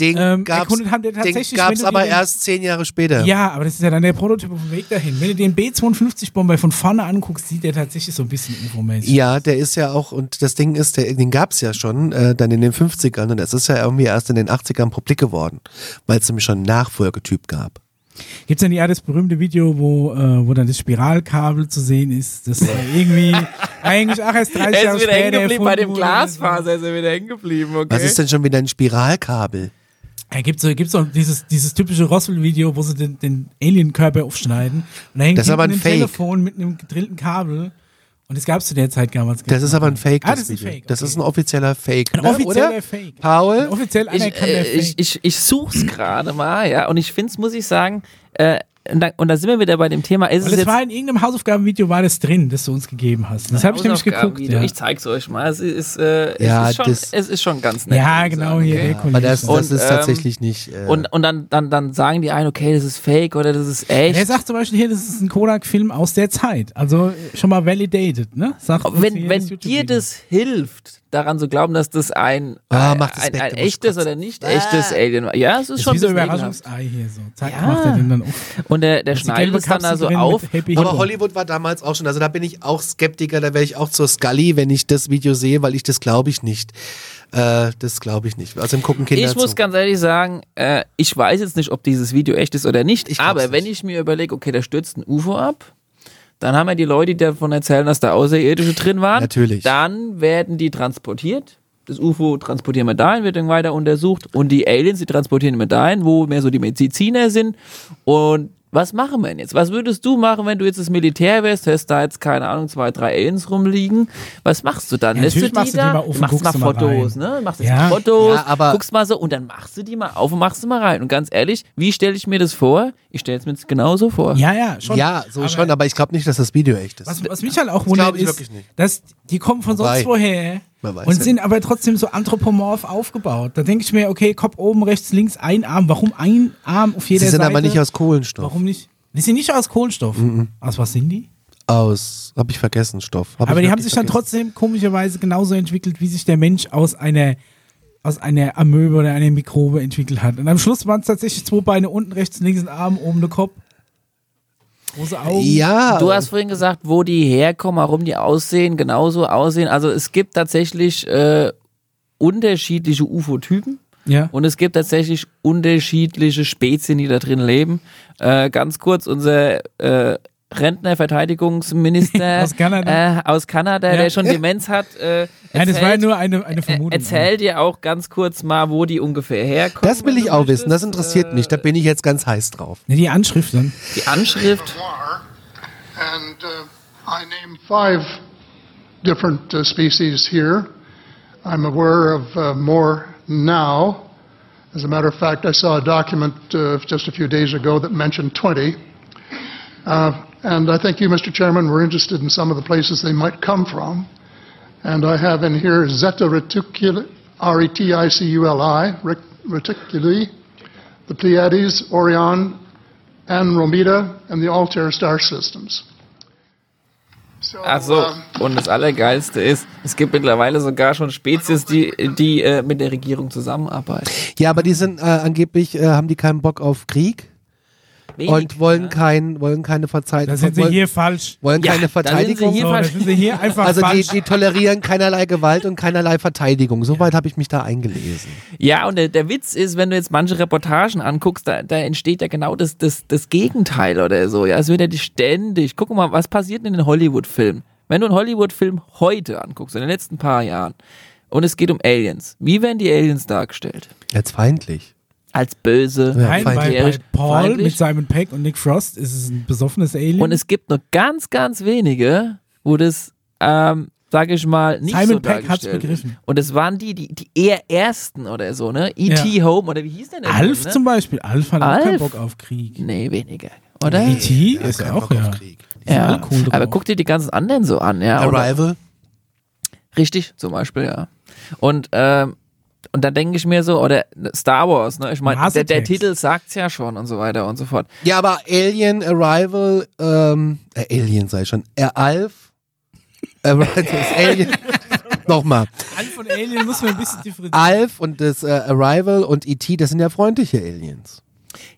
Den ähm, gab's, erkundet haben, der den gab's aber den- erst zehn Jahre später. Ja, aber das ist ja dann der Prototyp auf dem Weg dahin. Wenn du den B-52-Bomber von vorne anguckst, sieht der tatsächlich so ein bisschen UFO-mäßig. Ja, der ist ja auch, und das Ding ist, der, den gab's ja schon, äh, dann in den 50ern und es ist ja irgendwie erst in den 80ern publik geworden, weil es nämlich schon einen Nachfolgetyp gab. Gibt's denn ja das berühmte Video, wo, äh, wo dann das Spiralkabel zu sehen ist, das äh, irgendwie <laughs> eigentlich ach, erst 30 Er Jahre ist wieder hängen später geblieben bei dem. Glasfaser, ist er wieder hängen geblieben, okay. Was ist denn schon wieder ein Spiralkabel? Ja, gibt's so, gibt's so dieses, dieses typische Roswell-Video, wo sie den, den Alien-Körper aufschneiden und da hängt Das ist aber ein Fake. Telefon mit einem gedrillten Kabel und das gab's zu der Zeit damals. Das ist aber ein Fake, Ah, das, das ist ein Video. Fake, Das okay. ist ein offizieller Fake. Ein ne, offizieller oder? Fake. Paul? Ein offiziell ich, äh, Fake. ich, ich, ich such's gerade mal, ja, und ich find's, muss ich sagen, äh, und da, und da sind wir wieder bei dem Thema, ist es das jetzt war in irgendeinem Hausaufgabenvideo war das drin, das du uns gegeben hast. Das habe ich nämlich geguckt. Ja, Ich zeig's euch mal. Es ist, äh, Ja, es, ist schon, das- es ist schon ganz nett. ja genau, sagen, hier okay? Aber das, das Und, ist ähm, tatsächlich nicht. Äh, Und, und dann, dann, dann sagen die einen, okay, das ist fake oder das ist echt. Der sagt zum Beispiel hier, das ist ein Kodak-Film aus der Zeit. Also schon mal validated, ne? Sagt wenn wenn das dir das hilft, daran zu glauben, dass das ein, Ah, ein, mach das ein, weg, ein echtes oder nicht echtes Alien war. Ja, es ist ist schon wie so ein. Überraschungsei hier so. Zack, Ja. macht er den dann. Und der, der die schneidet es dann also auf. aber. Hollywood war damals auch schon, also da bin ich auch Skeptiker, da wäre ich auch zur Scully, wenn ich das Video sehe, weil ich das glaube ich nicht. Äh, das glaube ich nicht. Also im gucken Kinder Ich muss zu. ganz ehrlich sagen, äh, ich weiß jetzt nicht, ob dieses Video echt ist oder nicht, aber wenn nicht. ich mir überlege, okay, da stürzt ein UFO ab, dann haben wir die Leute, die davon erzählen, dass da Außerirdische drin waren. Natürlich. Dann werden die transportiert. Das UFO transportieren wir dahin, wird dann weiter untersucht. Und die Aliens, die transportieren wir dahin, wo mehr so die Mediziner sind. Und was machen wir denn jetzt? Was würdest du machen, wenn du jetzt das Militär wärst, hast da jetzt, keine Ahnung, zwei, drei Aliens rumliegen? Was machst du dann? Ja, Lässt du die machst du die da? mal auf und machst mal du mal Fotos, rein. ne? Machst Ja. ja. Fotos, Ja, aber- guckst mal so und dann machst du die mal auf und machst du mal rein. Und ganz ehrlich, wie stelle ich mir das vor? Ich stelle es mir jetzt genauso vor. Ja, ja, schon. Ja, so Aber schon, aber ich glaube nicht, dass das Video echt ist. Was, was mich halt auch wundert, ist, dass die kommen von Wobei, sonst woher und ja sind aber trotzdem so anthropomorph aufgebaut. Da denke ich mir, okay, Kopf oben, rechts, links, ein Arm. Warum ein Arm auf jeder Sie sind Seite? aber nicht aus Kohlenstoff. Warum nicht? Die sind nicht aus Kohlenstoff. Aus was sind die? Aus, habe ich vergessen, Stoff. Hab aber die haben sich dann vergessen. trotzdem komischerweise genauso entwickelt, wie sich der Mensch aus einer aus einer Amöbe oder einer Mikrobe entwickelt hat. Und am Schluss waren es tatsächlich zwei Beine unten, rechts, links ein Arm, oben der Kopf. Große Augen. Ja. Du hast vorhin gesagt, wo die herkommen, warum die aussehen, genauso aussehen. Also es gibt tatsächlich äh, unterschiedliche UFO-Typen. Ja. Und es gibt tatsächlich unterschiedliche Spezien, die da drin leben. Äh, ganz kurz, unser äh, Rentner, Verteidigungsminister <laughs> Aus Kanada. Äh, aus Kanada Ja. der schon Demenz hat, äh, Nein, das war ja erzählt- nur eine, eine Vermutung. Erzähl dir auch ganz kurz mal, wo die ungefähr herkommen. Das will ich du auch möchtest. wissen, das interessiert mich, da bin ich jetzt ganz heiß drauf. Ne, die Anschrift dann. Die Anschrift. And uh, I name five different uh, species here. I'm aware of uh, more now. As a matter of fact, I saw a document uh, just a few days ago that mentioned 20. Uh, and I think you, Mr. Chairman, were interested in some of the places they might come from. And I have in here Zeta Reticuli, R-E-T-I-C-U-L-I, Reticuli, the Pleiades, Orion, Andromeda, and the Altair star systems. Ach so, und das Allergeilste ist, es gibt mittlerweile sogar schon Spezies, die, die äh, mit der Regierung zusammenarbeiten. Ja, aber die sind äh, angeblich, äh, haben die keinen Bock auf Krieg Wenig, und wollen, kein, wollen keine Verteidigung. Da sind sie wollen, hier falsch. wollen Ja, keine da sind sie Verteidigung. hier So, falsch. sind sie hier einfach also die, falsch. die tolerieren keinerlei Gewalt und keinerlei Verteidigung. Soweit habe ich mich da eingelesen. Ja, und der, der Witz ist, wenn du jetzt manche Reportagen anguckst, da, da entsteht ja genau das, das, das Gegenteil oder so. Ja, es wird ja die ständig. Guck mal, was passiert in den Hollywood-Filmen? Wenn du einen Hollywood-Film heute anguckst, in den letzten paar Jahren, und es geht um Aliens, wie werden die Aliens dargestellt? Jetzt feindlich. Als böse, Ja, Nein, bei, bei Paul feindlich. mit Simon Peck und Nick Frost ist es ein besoffenes Alien. Und es gibt nur ganz, ganz wenige, wo das, ähm, sage ich mal, nicht Simon so Peck hat's dargestellt begriffen. Und es waren die, die, die eher ersten oder so, ne? E.T. Home oder wie hieß der denn? Alf ne? zum Beispiel. Alf hat auch keinen Alf? Bock auf Krieg. Nee, weniger. Oder? E.T. Ja, ist auch, Bock auf ja. Krieg. Die sind Ja, cool drauf. aber guck dir die ganzen anderen so an, ja. oder? Arrival. Richtig, zum Beispiel, ja. Und, ähm, und da denke ich mir so, oder Star Wars, ne? Ich meine, der, der. Titel sagt's ja schon und so weiter und so fort. Ja, aber Alien Arrival, ähm, äh, Alien sei schon, äh, Alf, äh, <laughs> Alien, <laughs> nochmal, Alf und Alien muss man ein bisschen differenzieren. Alf und das äh, Arrival und E.T., das sind ja freundliche Aliens.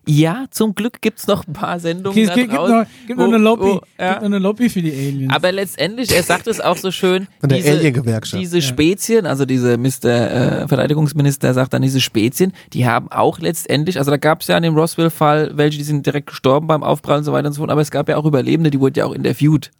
Ja, zum Glück gibt's noch ein paar Sendungen Okay, es da gibt, gibt, draußen, noch, gibt noch wo- eine Lobby. wo- ja. Gibt noch eine Lobby für die Aliens. Aber letztendlich, er sagt es auch so schön, Von der diese, diese Spezien, also diese Mr. Äh, Verteidigungsminister sagt dann, diese Spezien, die haben auch letztendlich, also da gab es ja in dem Roswell-Fall welche, die sind direkt gestorben beim Aufprall und so weiter und so fort, aber es gab ja auch Überlebende, die wurden ja auch interviewt.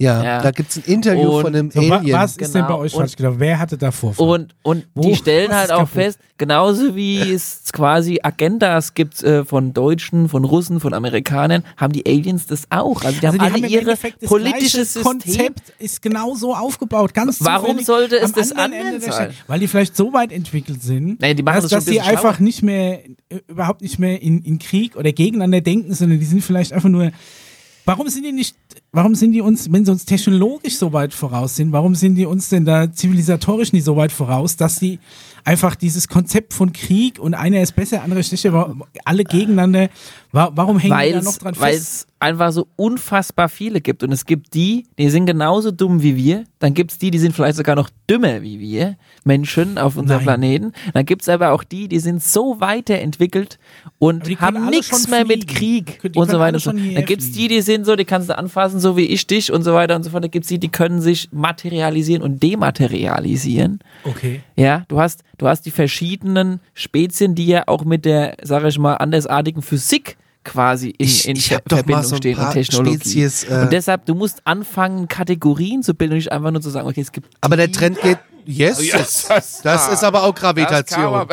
Ja, Ja. da gibt's ein Interview Und von einem so, Alien. was ist denn Genau. bei euch Und- falsch gelaufen? Wer hatte da Vorfall? Und, und Wo? die stellen Was halt auch kaputt? fest, genauso wie es quasi Agendas gibt äh, von Deutschen, von Russen, von Amerikanern, haben die Aliens das auch. Also die Also haben alle im ihre politisches System. Konzept ist genau so aufgebaut. Ganz Warum sollte es das der sein? Stadt. Weil die vielleicht so weit entwickelt sind, die machen dass, dass sie einfach schlauer. nicht mehr, äh, überhaupt nicht mehr in, in Krieg oder gegeneinander denken, sondern die sind vielleicht einfach nur. Warum sind die nicht, warum sind die uns, wenn sie uns technologisch so weit voraus sind, warum sind die uns denn da zivilisatorisch nicht so weit voraus, dass sie einfach dieses Konzept von Krieg und einer ist besser, andere ist schlechter, alle gegeneinander, wa- warum hängen die da noch dran Weil fest? es einfach so unfassbar viele gibt. Und es gibt die, die sind genauso dumm wie wir. Dann gibt es die, die sind vielleicht sogar noch dümmer wie wir, Menschen auf unserem. Planeten. Dann gibt es aber auch die, die sind so weiterentwickelt und haben nichts mehr mit fliegen. Krieg Die können- die und so weiter. Dann gibt es die, die sind so, die kannst du anfassen, so wie ich dich und so weiter und so fort. Da gibt es die, die können sich materialisieren und dematerialisieren. Okay. Ja, du hast, du hast die verschiedenen Spezien, die ja auch mit der, sag ich mal, andersartigen Physik quasi in, Ich- in ich Ver Verbindung so stehen und Technologie. Spezies, äh, und deshalb, du musst anfangen, Kategorien zu bilden und nicht einfach nur zu sagen, okay, es gibt. Aber der Trend geht, yes, Yes. das ist aber auch Gravitation. <laughs>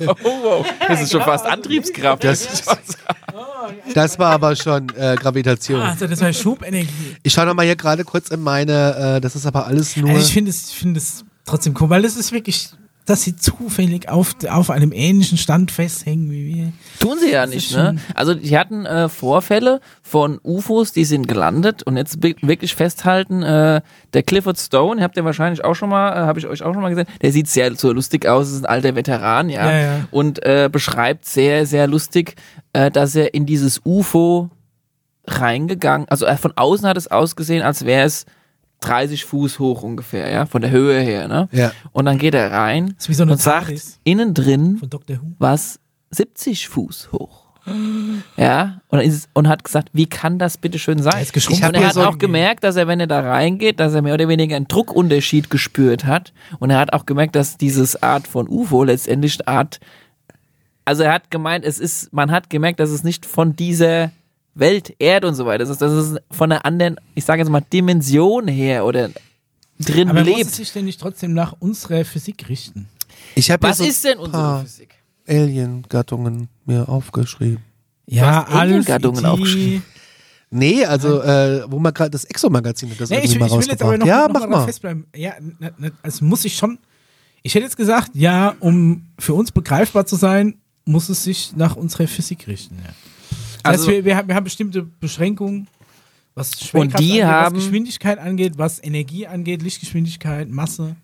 oh, wow. Das ist schon fast Antriebskraft. Das, das war aber schon äh, Gravitation. Also das war Schubenergie. Ich schaue noch mal hier gerade kurz in meine, äh, das ist aber alles nur. Also ich finde es, es trotzdem cool, weil das ist wirklich, dass sie zufällig auf, auf einem ähnlichen Stand festhängen wie wir. Tun sie ja nicht, ne? Also die hatten äh, Vorfälle von UFOs, die sind gelandet und jetzt wi- wirklich festhalten, äh, der Clifford Stone, habt ihr wahrscheinlich auch schon mal, äh, habe ich euch auch schon mal gesehen, der sieht sehr so lustig aus, ist ein alter Veteran, ja, Ja, ja. und äh, beschreibt sehr, sehr lustig, äh, dass er in dieses UFO reingegangen, also äh, von außen hat es ausgesehen, als wäre es 30 Fuß hoch ungefähr, ja, von der Höhe her, ne? Ja. Und dann geht er rein ist wie so eine und sagt, innen drin es 70 Fuß hoch. Ja, und, ist, und hat gesagt, wie kann das bitte schön sein? Und er hat so- auch gemerkt, dass er, wenn er da reingeht, dass er mehr oder weniger einen Druckunterschied gespürt hat. Und er hat auch gemerkt, dass dieses Art von UFO letztendlich eine Art, also er hat gemeint, es ist, man hat gemerkt, dass es nicht von dieser Welt, Erde und so weiter ist, dass es von einer anderen, ich sage jetzt mal, Dimension her oder drin Aber muss es lebt. sich denn nicht trotzdem nach unserer Physik richten? Ich habe Was ja so ist denn unsere Physik? Alien-Gattungen mir aufgeschrieben. Ja, Alien-Gattungen aufgeschrieben. Nee, also äh, wo man gerade das Exo-Magazin hat das Nee, ich, mal ich will jetzt aber noch, ja, noch mach mal festbleiben. Ja, ne, ne, also muss ich schon. Ich hätte jetzt gesagt, ja, um für uns begreifbar zu sein, muss es sich nach unserer Physik richten. Ja. Das Also- heißt, wir, wir, haben, wir haben bestimmte Beschränkungen, was Schwerkraft Und die angeht, haben- was Geschwindigkeit angeht, was Energie angeht, Lichtgeschwindigkeit, Masse.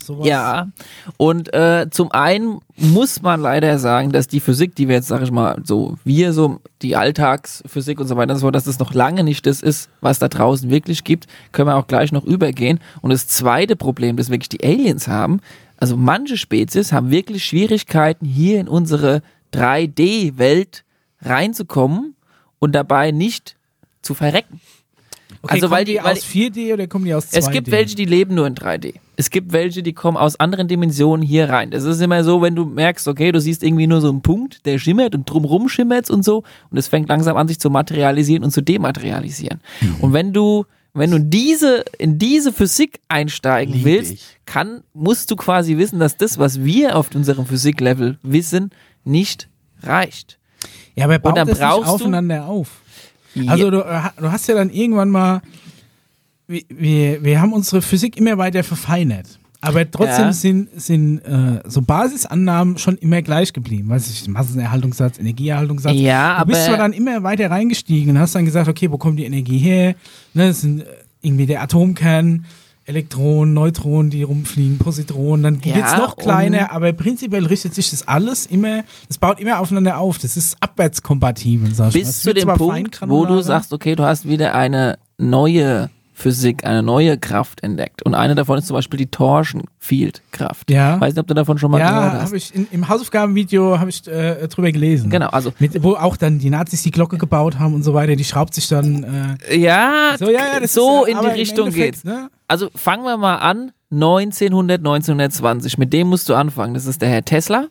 Sowas. Ja, und äh, zum einen muss man leider sagen, dass die Physik, die wir jetzt, sag ich mal, so, wir so, die Alltagsphysik und so weiter und so fort, dass das noch lange nicht das ist, was da draußen wirklich gibt, können wir auch gleich noch übergehen. Und das zweite Problem, das wirklich die Aliens haben, also manche Spezies haben wirklich Schwierigkeiten, hier in unsere 3D-Welt reinzukommen und dabei nicht zu verrecken. Okay, also weil kommen die, weil aus 4D oder kommen die aus 2D? es gibt welche, die leben nur in 3D. Es gibt welche, die kommen aus anderen Dimensionen hier rein. Das ist immer so, wenn du merkst, okay, du siehst irgendwie nur so einen Punkt, der schimmert und drumrum schimmert und so und es fängt langsam an, sich zu materialisieren und zu dematerialisieren. Mhm. Und wenn du wenn du diese, in diese Physik einsteigen Lieb willst, ich. kann, musst du quasi wissen, dass das, was wir auf unserem Physiklevel wissen, nicht reicht. Ja, aber baut Und dann das nicht brauchst du- aufeinander auf. Ja. Also du, äh, du hast ja dann irgendwann mal, wir, wir, wir haben unsere Physik immer weiter verfeinert. Aber trotzdem Ja. sind, sind äh, so Basisannahmen schon immer gleich geblieben. Weiß ich, Massenerhaltungssatz, Energieerhaltungssatz. Ja, du bist zwar dann immer weiter reingestiegen und hast dann gesagt, okay, wo kommt die Energie her? Ne, das sind äh, irgendwie der Atomkern, Elektronen, Neutronen, die rumfliegen, Positronen. Dann Ja, wird's noch kleiner, aber prinzipiell richtet sich das alles immer, das baut immer aufeinander auf. Das ist abwärtskompatibel, sag ich mal. Es bis zu wird dem Punkt, wo du sagst, okay, du hast wieder eine neue Physik, eine neue Kraft entdeckt. Und eine davon ist zum Beispiel die Torsion-Field-Kraft. Ja. Weiß nicht, ob du davon schon mal gehört Ja, hast. habe ich in, im Hausaufgabenvideo habe ich äh, drüber gelesen. Genau, also Mit, wo auch dann die Nazis die Glocke gebaut haben und so weiter, die schraubt sich dann äh, ja, so, ja, ja, das so ist, in die Richtung geht's. Ne? Also fangen wir mal an, 1900, 1920. Mit dem musst du anfangen. Das ist der Herr Tesla.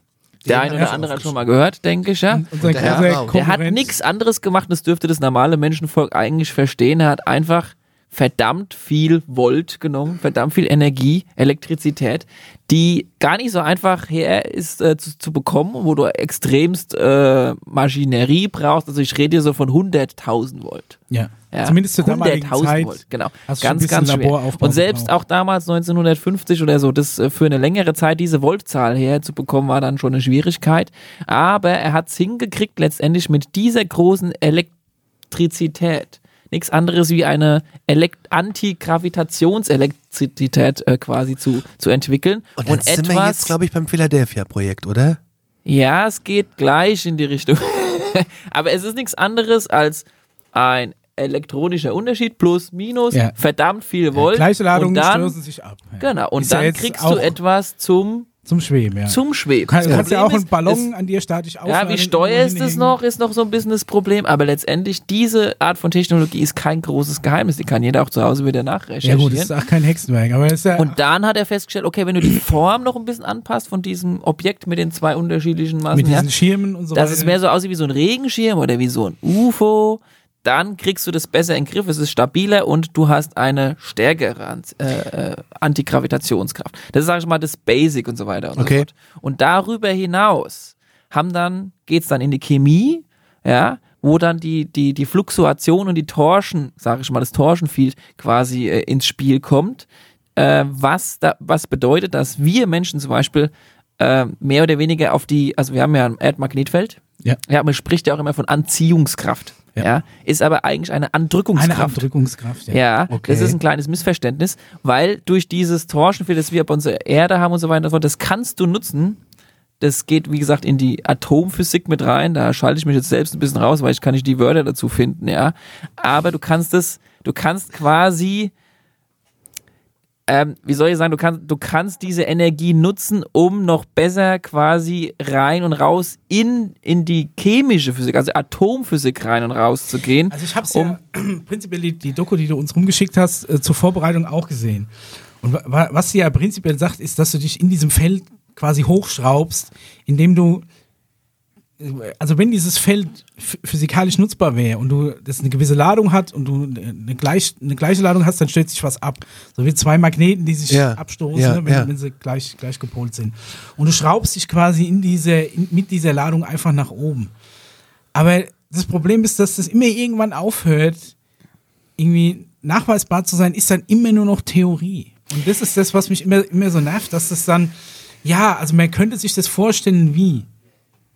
Der eine oder andere hat schon mal gehört, denke ich, ja. Und sein der auch. Der hat nichts anderes gemacht, das dürfte das normale Menschenvolk eigentlich verstehen. Er hat einfach verdammt viel Volt genommen, verdammt viel Energie, Elektrizität, die gar nicht so einfach her ist äh, zu, zu bekommen, wo du extremst äh, Maschinerie brauchst. Also ich rede hier so von 100.000 Volt. Ja. Ja, Zumindest zur damaligen 100.000 Zeit. Volt, genau. Ganz, ganz schwer. Und selbst auch damals 1950 oder so, das äh, für eine längere Zeit diese Voltzahl herzubekommen, war dann schon eine Schwierigkeit. Aber er hat es hingekriegt, letztendlich mit dieser großen Elektrizität, nichts anderes wie eine Elekt Antigravitationselektrizität äh, quasi zu, zu entwickeln. Und dann sind wir jetzt, glaube ich, beim Philadelphia-Projekt, oder? Ja, es geht gleich in die Richtung. <laughs> Aber es ist nichts anderes als ein elektronischer Unterschied plus minus Ja. verdammt viel Volt. Gleiche Ladungen und dann, stoßen sich ab. Ja. Genau, und Ist ja dann jetzt kriegst du etwas zum, zum Schweben, ja. zum Schweben. du kannst, Das kannst ja auch einen Ballon ist, an dir statisch ja, aufladen. wie steuer ist das hinhängen. noch, ist noch so ein bisschen das Problem, aber letztendlich diese Art von Technologie ist kein großes Geheimnis, die kann jeder auch zu Hause wieder Ja nachrecherchieren. gut, das ist auch kein Hexenwerk, aber ist ja und dann hat er festgestellt, okay, wenn du die Form noch ein bisschen anpasst von diesem Objekt mit den zwei unterschiedlichen Massen, mit ja, diesen Schirmen und so dass weiter. es mehr so aussieht wie so ein Regenschirm oder wie so ein UFO, dann kriegst du das besser in den Griff, es ist stabiler und du hast eine stärkere An- äh, Antigravitationskraft. Das ist, sag ich mal, das Basic und so weiter und Okay. so fort. Und darüber hinaus haben dann, geht's dann in die Chemie, ja, wo dann die, die, die Fluktuation und die Torsion, sage ich mal, das Torsionfield quasi äh, ins Spiel kommt, äh, was, da, was bedeutet, dass wir Menschen zum Beispiel äh, mehr oder weniger auf die, also wir haben ja ein Erdmagnetfeld, Ja. ja, man spricht ja auch immer von Anziehungskraft, Ja. ja, ist aber eigentlich eine Andrückungskraft. eine Abdrückungskraft. Ja. Ja, Okay. das ist ein kleines Missverständnis, weil durch dieses Torsionfeld, das wir auf unserer Erde haben und so weiter und so fort, das kannst du nutzen. Das geht, wie gesagt, in die Atomphysik mit rein. Da schalte ich mich jetzt selbst ein bisschen raus, weil ich kann nicht die Wörter dazu finden, ja. Aber du kannst es, du kannst quasi, ähm, wie soll ich sagen, du kannst, du kannst diese Energie nutzen, um noch besser quasi rein und raus in, in die chemische Physik, also Atomphysik rein und raus zu gehen. Also ich habe um, ja <clears throat> prinzipiell die, die Doku, die du uns rumgeschickt hast, äh, zur Vorbereitung auch gesehen. Und wa- was sie ja prinzipiell sagt, ist, dass du dich in diesem Feld quasi hochschraubst, indem du also wenn dieses Feld ph- physikalisch nutzbar wäre und du das eine gewisse Ladung hat und du eine, gleich, eine gleiche Ladung hast, dann stellt sich was ab. So wie zwei Magneten, die sich Ja, abstoßen, ja, ne, wenn, ja. wenn sie gleich, gleich gepolt sind. Und du schraubst dich quasi in diese, in, mit dieser Ladung einfach nach oben. Aber das Problem ist, dass das immer irgendwann aufhört, irgendwie nachweisbar zu sein, ist dann immer nur noch Theorie. Und das ist das, was mich immer, immer so nervt, dass das dann, ja, also man könnte sich das vorstellen, wie.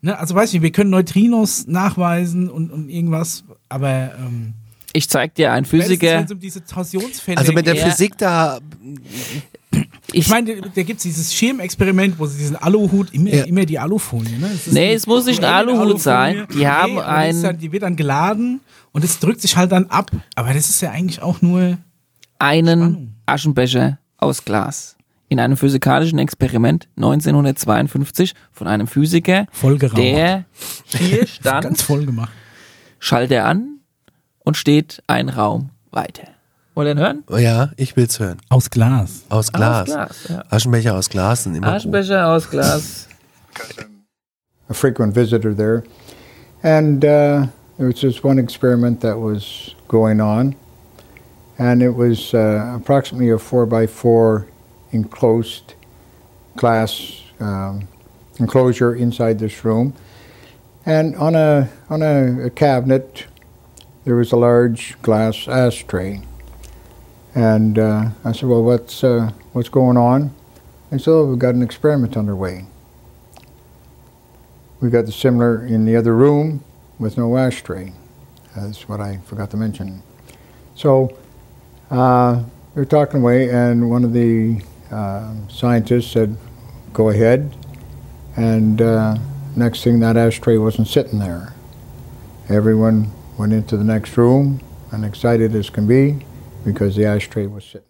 Ne? Also weiß ich nicht, wir können Neutrinos nachweisen und, und irgendwas, aber ähm, ich zeig dir einen Physiker. um diese Torsionsfälle Also mit der Ja. Physik da Ich meine, da gibt es dieses Schirmexperiment, wo sie diesen Aluhut, immer, Ja. immer die Alufolie, ne? Es Nee, es muss nicht ein Aluhut Alufolie. sein. Die haben das ist ein- Dann, die wird dann geladen und es drückt sich halt dann ab. Aber das ist ja eigentlich auch nur. einen Aschenbecher aus Glas. In einem physikalischen Experiment 1952 von einem Physiker, der hier <laughs> Ganz stand, voll gemacht. schaltet er an und steht ein Raum weiter. Wollt ihr ihn hören? Oh ja, ich will's hören. Aus Glas. Aus Glas. Glas, ja. Aschenbecher aus Glas sind immer gut. Aschenbecher aus Glas. <laughs> a frequent visitor there. And uh, there was this one experiment that was going on, and it was uh, approximately a four by four enclosed glass um, enclosure inside this room. And on a on a, a cabinet, there was a large glass ashtray. And uh, I said, "Well, what's uh, what's going on?" They said, "Oh, we've got an experiment underway." We've got the similar in the other room with no ashtray. That's what I forgot to mention. So uh, we were talking away, and one of the uh, scientists said, "Go ahead." And uh, next thing, that ashtray wasn't sitting there. Everyone went into the next room, and excited as can be, because the ashtray was sitting.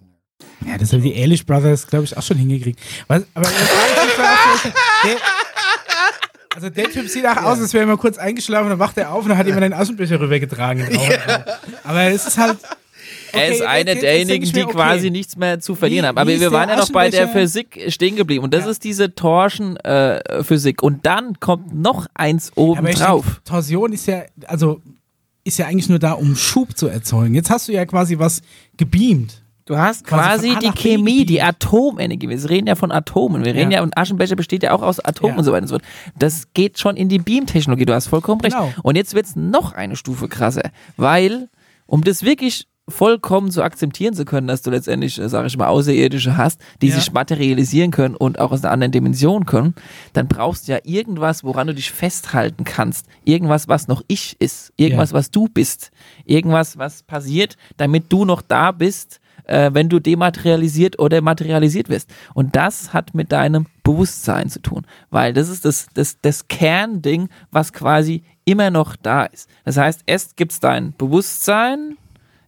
Ja, das haben die Ehrlich Brothers, glaube ich, auch schon hingekriegt. Was, aber der, also der Typ sieht auch aus, als wäre er mal kurz eingeschlafen, dann wacht er auf und dann hat jemand den Aschenbecher rübergetragen. Raucherraum. Aber es ist halt. Er ist Okay, einer derjenigen, die okay. quasi nichts mehr zu verlieren Wie- haben. Aber wir waren ja noch bei der Physik stehen geblieben. Und das ist diese Torschen-Physik. und dann kommt noch eins oben ich drauf. denke, Torsion ist ja, also ist ja eigentlich nur da, um Schub zu erzeugen. Jetzt hast du ja quasi was gebeamt. Du hast Quasi quasi die B Chemie, die Atomenergie. Wir reden ja von Atomen. Wir reden Ja. ja, und Aschenbecher besteht ja auch aus Atomen Ja. und so weiter und so fort. Das geht schon in die Beam-Technologie. Du hast vollkommen recht. Genau. Und jetzt wird's noch eine Stufe krasser. Weil, um das wirklich vollkommen zu akzeptieren zu können, dass du letztendlich, äh, sag ich mal, Außerirdische hast, die Ja. sich materialisieren können und auch aus einer anderen Dimension können, dann brauchst du ja irgendwas, woran du dich festhalten kannst. Irgendwas, was noch ich ist. Irgendwas, Ja. was du bist. Irgendwas, was passiert, damit du noch da bist, äh, wenn du dematerialisiert oder materialisiert wirst. Und das hat mit deinem Bewusstsein zu tun, weil das ist das, das, das Kernding, was quasi immer noch da ist. Das heißt, erst gibt's dein Bewusstsein,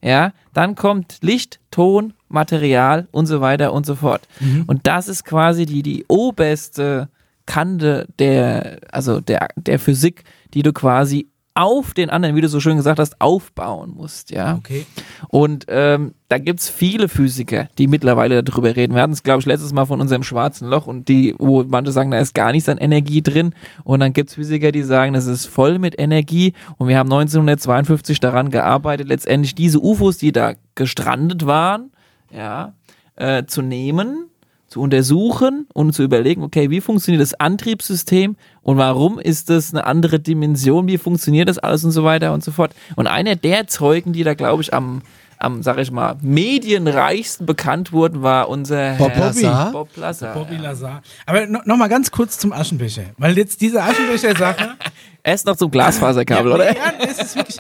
ja, dann kommt Licht, Ton, Material und so weiter und so fort. Und das ist quasi die, die oberste Kante der, also der, der Physik, die du quasi auf den anderen, wie du so schön gesagt hast, aufbauen musst, ja. Okay. Und ähm, da gibt's viele Physiker, die mittlerweile darüber reden. Wir hatten es, glaube ich, letztes Mal von unserem schwarzen Loch und die, wo manche sagen, da ist gar nichts an Energie drin. Und dann gibt's Physiker, die sagen, das ist voll mit Energie. Und wir haben 1952 daran gearbeitet, letztendlich diese UFOs, die da gestrandet waren, ja, äh, zu nehmen, zu untersuchen und zu überlegen, okay, wie funktioniert das Antriebssystem und warum ist das eine andere Dimension, wie funktioniert das alles und so weiter und so fort. Und einer der Zeugen, die da, glaube ich, am, am, sag ich mal, medienreichsten bekannt wurden, war unser Bob Herr Lazar? Bob Lazar. Bobby Lazar. Aber no, noch mal ganz kurz zum Aschenbecher. Weil jetzt diese Aschenbecher-Sache. <laughs> Erst noch zum Glasfaserkabel, oder? Ja, das ist wirklich.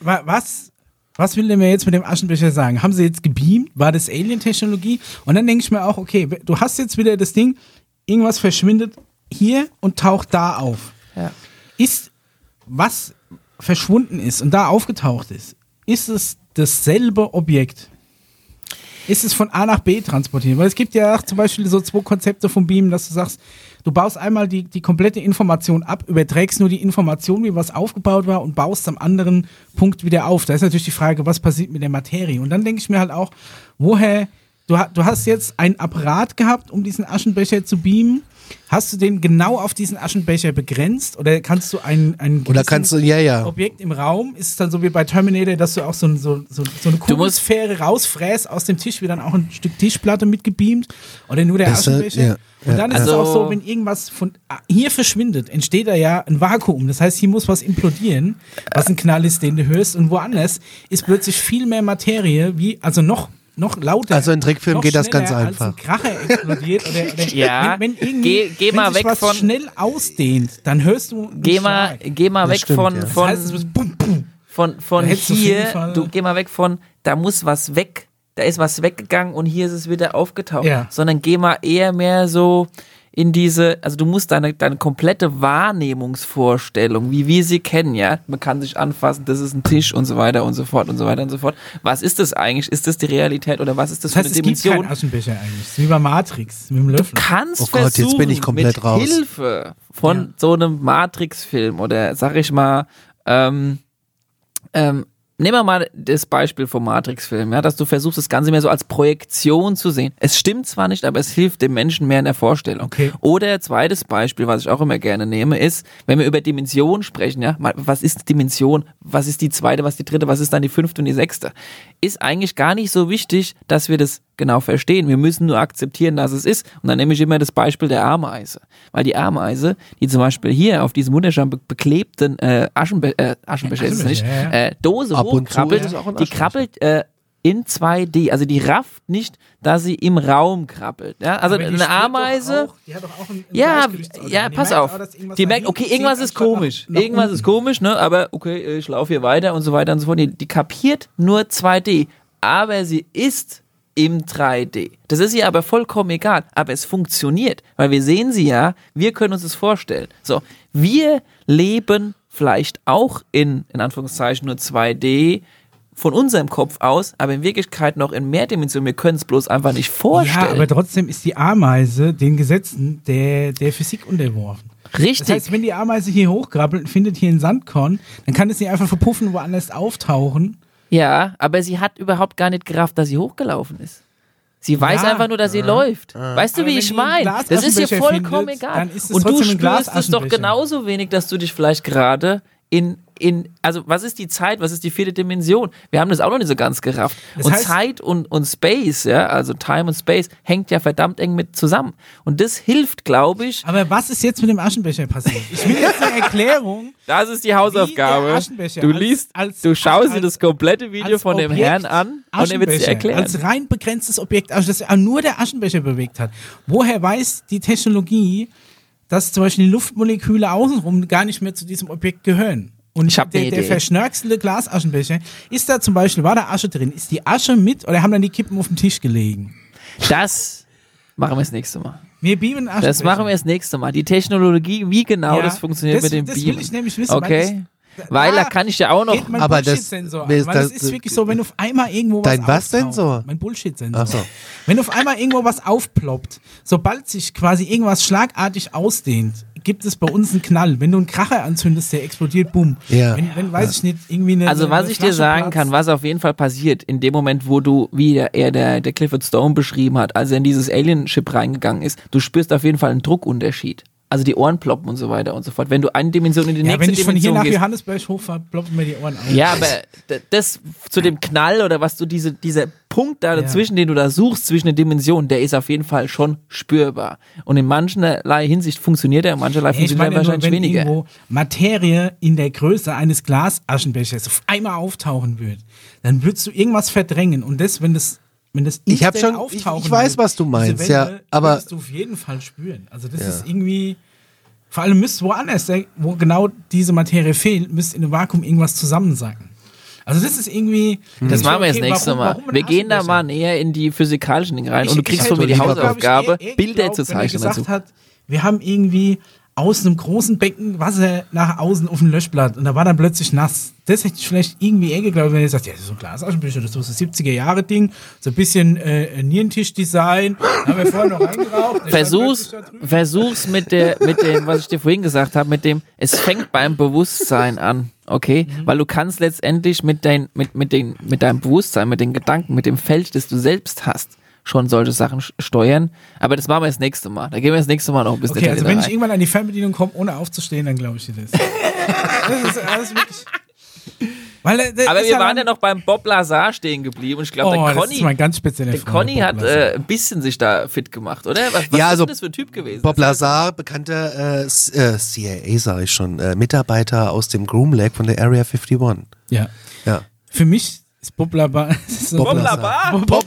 Wa- Was, was will der mir jetzt mit dem Aschenbecher sagen? Haben sie jetzt gebeamt? War das Alien-Technologie? Und dann denke ich mir auch, okay, du hast jetzt wieder das Ding, irgendwas verschwindet hier und taucht da auf. Ja. Ist, was verschwunden ist und da aufgetaucht ist, ist es dasselbe Objekt? Ist es von A nach B transportiert? Weil es gibt ja zum Beispiel so zwei Konzepte vom Beam, dass du sagst, du baust einmal die, die komplette Information ab, überträgst nur die Information, wie was aufgebaut war und baust am anderen Punkt wieder auf. Da ist natürlich die Frage, was passiert mit der Materie? Und dann denke ich mir halt auch, woher, du, du hast jetzt ein Apparat gehabt, um diesen Aschenbecher zu beamen. Hast du den genau auf diesen Aschenbecher begrenzt oder kannst du ein, ein Oder kannst du, ja, ja. Objekt im Raum? Ist es dann so wie bei Terminator, dass du auch so, so, so, so eine Kugelsphäre rausfräst aus dem Tisch, wie dann auch ein Stück Tischplatte mitgebeamt? Oder nur der Das, Aschenbecher? ja, Und ja, dann ist ja. es auch Also- so, wenn irgendwas von ah, hier verschwindet, entsteht da ja ein Vakuum. Das heißt, hier muss was implodieren, was ein Knall ist, den du hörst. Und woanders ist plötzlich viel mehr Materie, wie, also noch, noch lauter. Also in Trickfilmen geht das ganz einfach. Als ein Kracher explodiert. Oder, oder <laughs> Ja. wenn, wenn irgendwie, Geh- geh wenn mal sich weg was von- schnell ausdehnt, dann hörst du Geh mal, Schlag. geh mal Das weg stimmt, von, ja. von, Das heißt, bum, bum. von, von hier, du geh mal weg von, da muss was weg, da ist was weggegangen und hier ist es wieder aufgetaucht. Ja. Sondern geh mal eher mehr so in diese, also du musst deine, deine komplette Wahrnehmungsvorstellung, wie wir sie kennen, ja, man kann sich anfassen, das ist ein Tisch und so weiter und so fort und so weiter und so fort. Was ist das eigentlich? Ist das die Realität oder was ist das, Das heißt, für es eine gibt keinen Dimension? Aschenbecher eigentlich. Das ist wie bei Matrix mit dem Löffel. Du kannst Oh Gott, jetzt bin ich komplett mit raus. Hilfe von so einem Matrix-Film oder sag ich mal, ähm, ähm, nehmen wir mal das Beispiel vom Matrix-Film, ja, dass du versuchst, das Ganze mehr so als Projektion zu sehen. Es stimmt zwar nicht, aber es hilft dem Menschen mehr in der Vorstellung. Okay. Oder zweites Beispiel, was ich auch immer gerne nehme, ist, wenn wir über Dimension sprechen, ja, was ist Dimension, was ist die zweite, was ist die dritte, was ist dann die fünfte und die sechste, ist eigentlich gar nicht so wichtig, dass wir das genau verstehen. Wir müssen nur akzeptieren, dass es ist. Und dann nehme ich immer das Beispiel der Ameise. Weil die Ameise, die zum Beispiel hier auf diesem wunderschön be beklebten äh, Aschenbe äh, Aschenbecher ist es nicht, ja, ja. äh, Dose Ab zu hochkrabbelt, auch ein die krabbelt äh, in 2D. Also die rafft nicht, dass sie im Raum krabbelt. Ja? Also eine Ameise. Auch, die hat doch auch ein, ein Ja, ja, pass auf. auch, die merkt, okay, irgendwas ist anstatt nach- komisch. nach irgendwas unten. ist komisch, ne? Aber okay, ich laufe hier weiter und so weiter und so fort. Die, die kapiert nur 2D, aber sie ist im 3D. Das ist ihr aber vollkommen egal. Aber es funktioniert, weil wir sehen sie ja, wir können uns das vorstellen. So, wir leben vielleicht auch in, in Anführungszeichen, nur 2D von unserem Kopf aus, aber in Wirklichkeit noch in Mehrdimensionen. Wir können es bloß einfach nicht vorstellen. Ja, aber trotzdem ist die Ameise den Gesetzen der, der Physik unterworfen. Richtig. Das heißt, wenn die Ameise hier hochkrabbelt und findet hier ein Sandkorn, dann kann es nicht einfach verpuffen und woanders auftauchen. Ja, aber sie hat überhaupt gar nicht gerafft, dass sie hochgelaufen ist. Sie weiß Ja. einfach nur, dass sie läuft. Weißt du, Aber wie ich meine? Das ist ihr vollkommen findet, egal. Und du spürst es doch genauso wenig, dass du dich vielleicht gerade in, in, also was ist die Zeit, was ist die vierte Dimension? Wir haben das auch noch nicht so ganz gerafft. Das und Zeit und, und Space, ja, also Time und Space, hängt ja verdammt eng mit zusammen. Und das hilft, glaube ich. Aber was ist jetzt mit dem Aschenbecher passiert? Ich will jetzt eine Erklärung. Das ist die Hausaufgabe. Du als- liest, als- du schaust dir als- das komplette Video als von dem Objekt Herrn an und er wird es dir erklären. Als rein begrenztes Objekt, also das nur der Aschenbecher bewegt hat. Woher weiß die Technologie, dass zum Beispiel die Luftmoleküle außenrum gar nicht mehr zu diesem Objekt gehören? Und Ich hab der, ne der verschnörkelte Glasaschenbecher, ist da zum Beispiel, war da Asche drin? Ist die Asche mit oder haben dann die Kippen auf dem Tisch gelegen? Das machen wir das nächste Mal. Wir beamen Aschenbecher. Das machen wir das nächste Mal. Die Technologie, wie genau Ja, das funktioniert das- mit dem das will Beamen. ich nämlich wissen, Okay. Das- Weil da da kann ich ja auch noch. geht mein Aber das- Bullshit-Sensor wer an, ist weil das- es ist wirklich so, wenn auf einmal irgendwo was Dein was Sensor? Mein Bullshit-Sensor. So. Wenn auf einmal irgendwo was aufploppt, sobald sich quasi irgendwas schlagartig ausdehnt, gibt es bei uns einen Knall. Wenn du einen Kracher anzündest, der explodiert, bumm. Ja. Wenn, wenn weiß ich nicht, irgendwie eine Also eine was ich dir sagen platzt. kann, was auf jeden Fall passiert, in dem Moment, wo du, wie der, er der, der Clifford Stone beschrieben hat, als er in dieses Alien-Ship reingegangen ist, du spürst auf jeden Fall einen Druckunterschied. Also die Ohren ploppen und so weiter und so fort. Wenn du eine Dimension in die Ja, nächste wenn ich von hier Dimension nach gehst, Johannesburg hochfahre, ploppen mir die Ohren auf. Ja, aber das zu dem Knall oder was du diese, dieser Punkt da dazwischen, den du da suchst, zwischen den Dimensionen, der ist auf jeden Fall schon spürbar. Und in mancherlei Hinsicht funktioniert er, in mancherlei Ja, funktioniert er nur, wahrscheinlich wenn weniger. irgendwo Materie in der Größe eines Glasaschenbechers auf einmal auftauchen würde, dann würdest du irgendwas verdrängen. Und das, wenn das, wenn das Ich hab instant schon- ich- auftauchen ich weiß, würde, was du meinst, Welle, ja, aber- würdest du auf jeden Fall spüren. Also das Ja. ist irgendwie, vor allem müsste woanders, der- wo genau diese Materie fehlt, müsste in einem Vakuum irgendwas zusammensacken. Also das ist irgendwie. Das machen wir jetzt okay, nächste warum- Mal. wir gehen da mal näher in die physikalischen Dinge rein und du kriegst ich von mir die hätte- glaub ich, Hausaufgabe, er- er Bilder glaubt, zu wenn er zeichnen gesagt dazu. Hat, wir haben irgendwie aus einem großen Becken Wasser nach außen auf ein Löschblatt und da war dann plötzlich nass. Das hätte ich vielleicht irgendwie eher geglaubt, wenn er sagt, ja, das ist so ein Glasaschenbecher, das ist so ein 70er-Jahre-Ding, so ein bisschen äh, Nierentisch-Design, haben wir vorher noch stand Versuch's, versuch's mit der, mit dem, was ich dir vorhin gesagt habe, mit dem, es fängt beim Bewusstsein an, okay? Mhm. Weil du kannst letztendlich mit dein, mit, mit den, mit deinem Bewusstsein, mit den Gedanken, mit dem Feld, das du selbst hast, schon solche Sachen steuern. Aber das machen wir das nächste Mal. Da gehen wir das nächste Mal noch ein bisschen Okay, also wenn ich rein. irgendwann an die Fernbedienung komme, ohne aufzustehen, dann glaube ich dir das. <laughs> das ist alles wirklich. Weil, äh, das Aber wir ja waren ja noch beim Bob Lazar stehen geblieben und ich glaube, Oh, der das Conny, ist mein ganz spezieller der Conny Bob hat Lazar. äh, ein bisschen sich da fit gemacht, oder? Was, was Ja, ist also das für ein Typ gewesen? Bob Lazar, bekannter äh, S- äh, CIA, sage ich schon, äh, Mitarbeiter aus dem Groom Lake von der Area 51. Ja. Ja. Für mich ist Bob Labar. so <laughs> Bob Bob Lazar. Bob Bob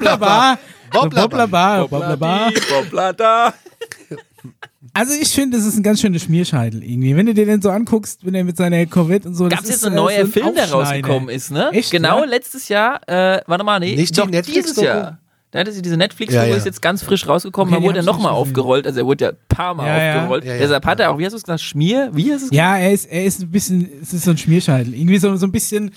Labar. Bob Bob Labar. Bob Labar. Bob Lazar. Also ich finde, das ist ein ganz schöner Schmierscheitel irgendwie. Wenn du dir den so anguckst, wenn er mit seiner Corvette und so. Gab es ist, jetzt ein äh, neuer so ein Film, der rausgekommen ist, ne? Echt, genau, ja? letztes Jahr, äh, warte mal, nee, Nicht die doch dieses? Jahr. Da hatte sie diese Netflix-Doku, Ja, ja. ist jetzt ganz frisch rausgekommen, Okay, da wurde er nochmal aufgerollt, also er wurde ja ein paar Mal Ja, aufgerollt. Ja, ja. Deshalb hat er auch, wie hast du es gesagt, Schmier? Wie hast du es Ja, er ist, er ist ein bisschen, es ist so ein Schmierscheitel. Irgendwie so, so ein bisschen,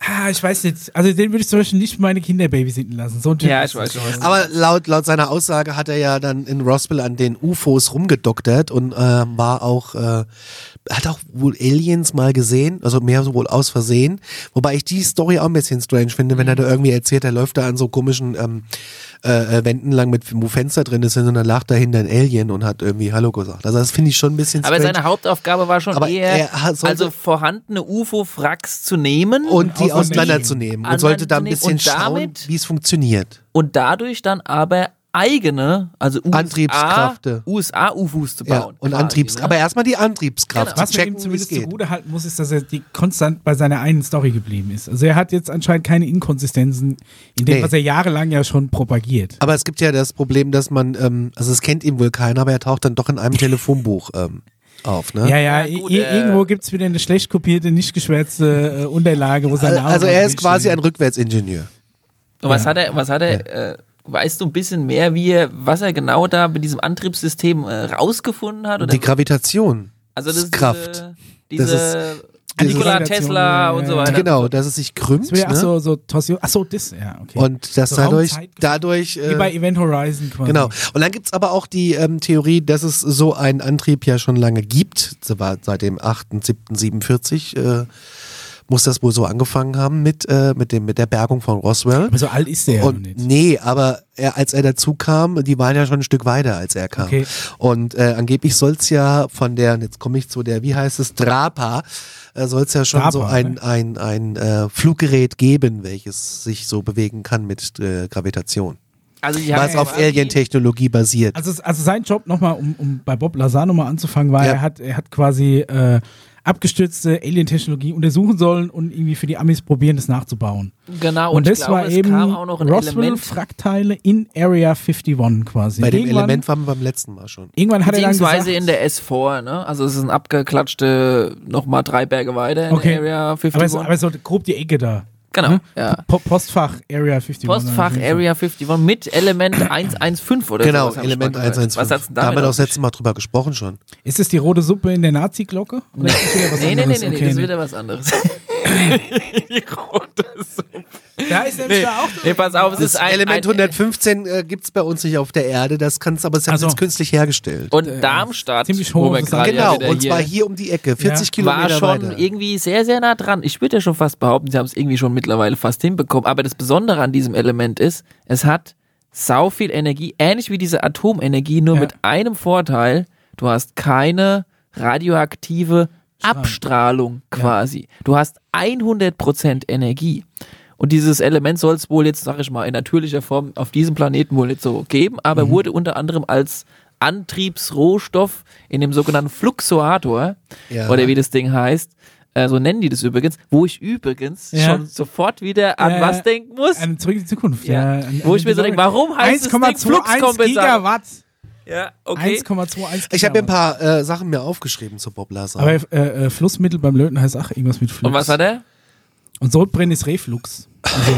ah, ich weiß nicht. Also den würde ich zum Beispiel nicht meine Kinder babysitten lassen. So ein Typ Ja, ich weiß was du Aber laut, laut seiner Aussage hat er ja dann in Roswell an den UFOs rumgedoktert und äh, war auch, äh, hat auch wohl Aliens mal gesehen, also mehr so wohl aus Versehen. Wobei ich die Story auch ein bisschen strange finde, wenn er da irgendwie erzählt, er läuft da an so komischen ähm, äh, äh, Wänden lang, mit, wo Fenster drin ist und dann lacht dahinter ein Alien und hat irgendwie Hallo gesagt. Also das finde ich schon ein bisschen Aber strange. seine Hauptaufgabe war schon Aber eher, er also vorhandene UFO-Fracks zu nehmen und die auseinanderzunehmen und sollte da ein bisschen schauen, wie es funktioniert. und dadurch dann aber eigene, also USA, Antriebskräfte. USA UFOs zu Ja, bauen. und quasi, Antriebs, ne? aber erstmal die Antriebskraft Genau. Was zu man ihm checken, zumindest zugute halten muss, ist, dass er die konstant bei seiner einen Story geblieben ist. Also er hat jetzt anscheinend keine Inkonsistenzen in dem, Nee. was er jahrelang ja schon propagiert. Aber es gibt ja das Problem, dass man, ähm, also es kennt ihn wohl keiner, aber er taucht dann doch in einem <laughs> Telefonbuch ähm, auf, ne? Ja, ja, Ja, gut, äh, irgendwo gibt es wieder eine schlecht kopierte, nicht geschwärzte äh, Unterlage, wo sein Name Also er ist quasi steht. ein Rückwärtsingenieur. Und was Ja. hat er, was hat er, äh, weißt du ein bisschen mehr, wie er, was er genau da mit diesem Antriebssystem äh, rausgefunden hat? Oder? Die Gravitation. also das ist Kraft. Diese, Das diese ist- Nikola Tesla und so weiter. Genau, dass es sich krümmt. Das wäre, ach Ne? so, so Torsion. Ach so, das, ja, okay. Und dass So dadurch, dadurch Wie bei äh, Event Horizon quasi. Genau. Und dann gibt's aber auch die ähm, Theorie, dass es so einen Antrieb ja schon lange gibt. Das seit dem 8.7.47 äh, muss das wohl so angefangen haben mit, äh, mit, dem, mit der Bergung von Roswell. Aber so alt ist der ja noch Und nicht. nee, aber er, als er dazu kam, die waren ja schon ein Stück weiter, als er kam. Okay. Und äh, angeblich soll's ja von der, und jetzt komme ich zu der, wie heißt es, Drapa, äh, soll's ja schon DARPA, so ein, ne? ein, ein äh, Fluggerät geben, welches sich so bewegen kann mit äh, Gravitation. Also haben Was auf Alien-Technologie basiert. Also, also sein Job nochmal, um, um bei Bob Lazar nochmal anzufangen, war, Ja. er hat, er hat quasi äh, abgestürzte Alien-Technologie untersuchen sollen und irgendwie für die Amis probieren, das nachzubauen. Genau, Und, und, das ich glaube, war es eben kam auch noch ein Element. Roswell-Frackteile in Area 51 quasi. Bei dem irgendwann, Element waren wir beim letzten Mal schon. Irgendwann hat er dann gesagt, Beziehungsweise in der S4, ne? Also es ist ein abgeklatschte, nochmal drei Berge weiter in Okay. Area 51. aber, es, aber so grob die Ecke da. Genau, ne? ja. Po Postfach Area 51. Postfach Area 51 mit Element <coughs> 115 oder Genau, ich Element mal gehört. 115. Was hat's denn da haben wir damit doch das letzte Mal drüber gesprochen schon. Ist es die rote Suppe in der Nazi-Glocke? Nee, nee, nee, nee, nee, Okay, das ist wieder was anderes. <laughs> Die rote Suppe. Da ist nämlich Nee, da auch nee, pass auf, es Das ist ein, Element ein, 115 äh, gibt's bei uns nicht auf der Erde, das kannst aber es haben Also- jetzt künstlich hergestellt. Und Darmstadt, ziemlich wo hoch wir ist gerade genau, ja und zwar hier, hier um die Ecke, 40 Ja. war Kilometer schon weiter. irgendwie sehr, sehr nah dran. Ich würde ja schon fast behaupten, sie haben es irgendwie schon mittlerweile fast hinbekommen. Aber das Besondere an diesem Element ist, es hat sau viel Energie, ähnlich wie diese Atomenergie, nur Ja. mit einem Vorteil, du hast keine radioaktive Abstrahlung quasi. Du hast 100% Energie. Und dieses Element soll es wohl jetzt, sag ich mal, in natürlicher Form auf diesem Planeten wohl nicht so geben, aber Mhm. wurde unter anderem als Antriebsrohstoff in dem sogenannten Fluxoator, Ja. oder wie das Ding heißt, äh, so nennen die das übrigens, wo ich übrigens Ja. schon sofort wieder an Ja, was denken muss. An Zurück in die Zukunft. Ja. Ja. An, Wo ich mir so denke, warum heißt das Ding 1,21 Fluxkompensator? Gigawatt. Ja, okay. 1,21 Ich habe mir ein paar äh, Sachen mir aufgeschrieben zu Bob Lazar. Aber äh, äh, Flussmittel beim Löten heißt auch irgendwas mit Flux. Und was hat er? Und Sodbrennen ist Reflux. Also, <laughs>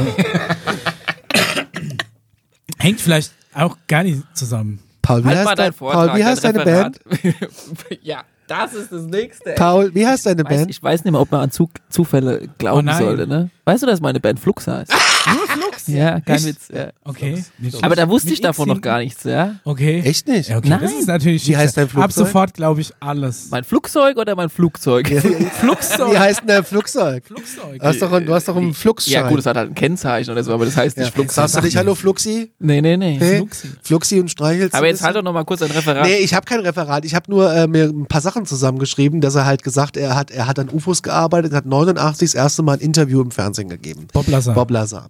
hängt vielleicht auch gar nicht zusammen. Paul, wie Halt mal heißt, dein, Vortrag, Paul, wie heißt dein deine Band? <laughs> Ja, das ist das Nächste. ey. Paul, wie heißt deine Band? ich weiß nicht mehr, ob man an Zu Zufälle Oh glauben nein. sollte, ne? Weißt du, dass meine Band Flux heißt? Nur Flux? Ja, kein Echt? Witz. Ja. Okay. Nicht Aber da wusste ich davon noch gar nichts, ja? Okay. Echt nicht? Ja, okay. Nein. Das ist natürlich. Wie heißt dein Ab Flugzeug? sofort glaube ich alles. Mein Flugzeug oder mein Flugzeug? Flugzeug. <laughs> Wie heißt denn der Flugzeug? Flugzeug. Du hast doch, ein- du hast doch einen Fluxschein. Ja, gut, es hat halt ein Kennzeichen oder so, aber das heißt nicht ja. Flugzeug. Sagst du nicht Hallo Fluxi? Nee, nee, nee. Hey? Fluxi. Fluxi und streichelst Aber jetzt halt doch bisschen? noch mal kurz ein Referat. Nee, ich habe kein Referat. Ich habe nur äh, mir ein paar Sachen zusammengeschrieben, dass er halt gesagt, er hat, er hat an UFOs gearbeitet, hat 89 das erste Mal ein Interview im Fernsehen gegeben. Bob Lazar. Bob Lazar.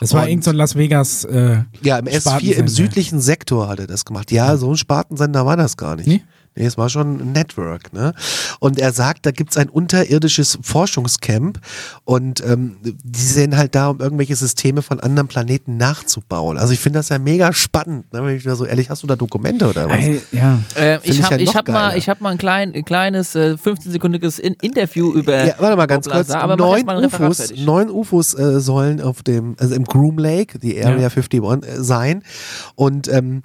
Das war irgend so ein Las Vegas. Äh, Ja, im S4 Spartensender. im südlichen Sektor hat er das gemacht. Ja, so ein Spartensender war das gar nicht. Nee? Nee, es war schon ein Network, ne? Und er sagt, da gibt's ein unterirdisches Forschungscamp und ähm, die sind halt da, um irgendwelche Systeme von anderen Planeten nachzubauen. Also ich finde das ja mega spannend, ne? Wenn ich da so ehrlich, hast du da Dokumente oder was? Ey, ja. Äh, ich ich habe ja ich noch hab mal, ich hab mal ein, klein, ein kleines äh, 15-sekündiges In Interview über. Ja, warte mal ganz kurz. Aber neun mal ein Referat UFOs, neun UFOs äh, sollen auf dem, also im Groom Lake, die Area Ja. 51 äh, sein. Und ähm,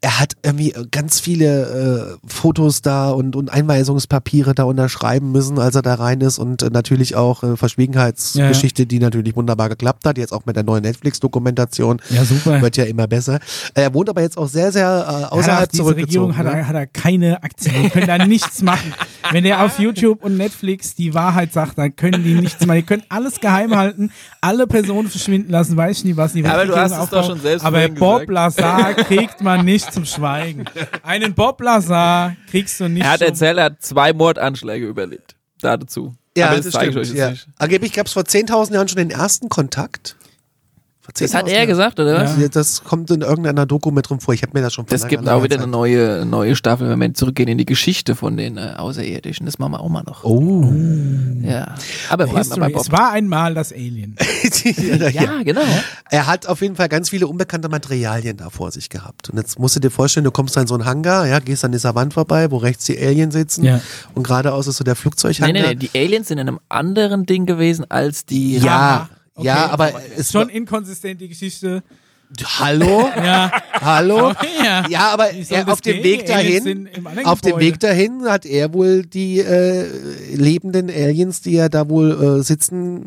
er hat irgendwie ganz viele äh, Fotos da und, und Einweisungspapiere da unterschreiben müssen, als er da rein ist und äh, natürlich auch äh, Verschwiegenheitsgeschichte, die natürlich wunderbar geklappt hat, jetzt auch mit der neuen Netflix-Dokumentation. Ja, super. Wird ja immer besser. Er wohnt aber jetzt auch sehr, sehr äh, Hat er außerhalb diese zurückgezogen. Regierung hat ne? er, hat er keine Aktien. Die können da nichts machen. Wenn er auf YouTube und Netflix die Wahrheit sagt, dann können die nichts machen. Die können alles geheim halten, alle Personen verschwinden lassen, weiß ich nie was. Die Aber du hast es doch schon selbst Aber Bob gesagt. Lazar kriegt man nicht zum Schweigen. Einen Bob Lazar kriegst du nicht Er hat erzählt, er hat zwei Mordanschläge überlebt. Dazu. Ja, aber das, das, zeige ich stimmt. euch jetzt ja. nicht. Angeblich gab es vor 10.000 Jahren schon den ersten Kontakt. Das hat 10.000 er gesagt, oder was? Ja. Das kommt in irgendeiner Doku mit drin vor. Ich habe mir das schon vor Es gibt auch wieder Zeit- eine neue, neue Staffel, wenn wir zurückgehen in die Geschichte von den äh, Außerirdischen. Das machen wir auch mal noch. Oh. Ja. Aber History. bei Bob. Es war einmal das Alien. <laughs> ja, Ja, genau. Er hat auf jeden Fall ganz viele unbekannte Materialien da vor sich gehabt. Und jetzt musst du dir vorstellen, du kommst da in so einen Hangar, ja, gehst an dieser Wand vorbei, wo rechts die Aliens sitzen Ja. und geradeaus ist so der Flugzeughangar. nee, nee. Die Aliens sind in einem anderen Ding gewesen als die. Ja, Okay. ja, aber es Schon inkonsistent die Geschichte. Hallo? <laughs> Ja. Hallo? Ja. Ja, aber er, das auf dem? Weg dahin, auf dem. Weg dahin hat er wohl die äh, lebenden Aliens, die ja da wohl äh, sitzen,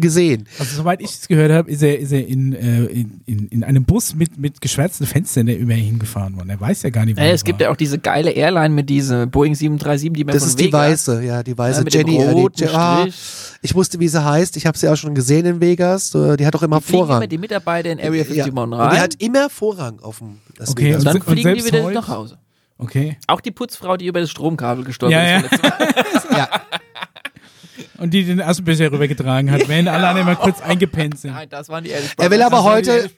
gesehen. Also soweit ich es gehört habe, ist er, ist er in, äh, in, in, in einem Bus mit, mit geschwärzten Fenstern der über ihn hingefahren worden. Er weiß ja gar nicht, wo Äh, er es gibt war. ja auch diese geile Airline mit dieser Boeing 737, die man Das von ist die Vegas- weiße, ja, die weiße Ja, Jenny. äh, die ah, Strich. ich wusste, wie sie heißt. Ich habe sie auch schon gesehen in Vegas. Äh, Die hat auch immer Die Vorrang. immer die Mitarbeiter in Area 51 ja. rein. Und die hat immer Vorrang auf dem Las Okay, Vegas. und dann se- fliegen die wieder heute? nach Hause. Okay. Auch die Putzfrau, die über das Stromkabel gestorben Ja, ist. ja. <laughs> ja. Und die den Aschenbecher rübergetragen hat, während alle anderen mal kurz eingepennt sind. Nein, das waren die Ehrlich Er will aber heute,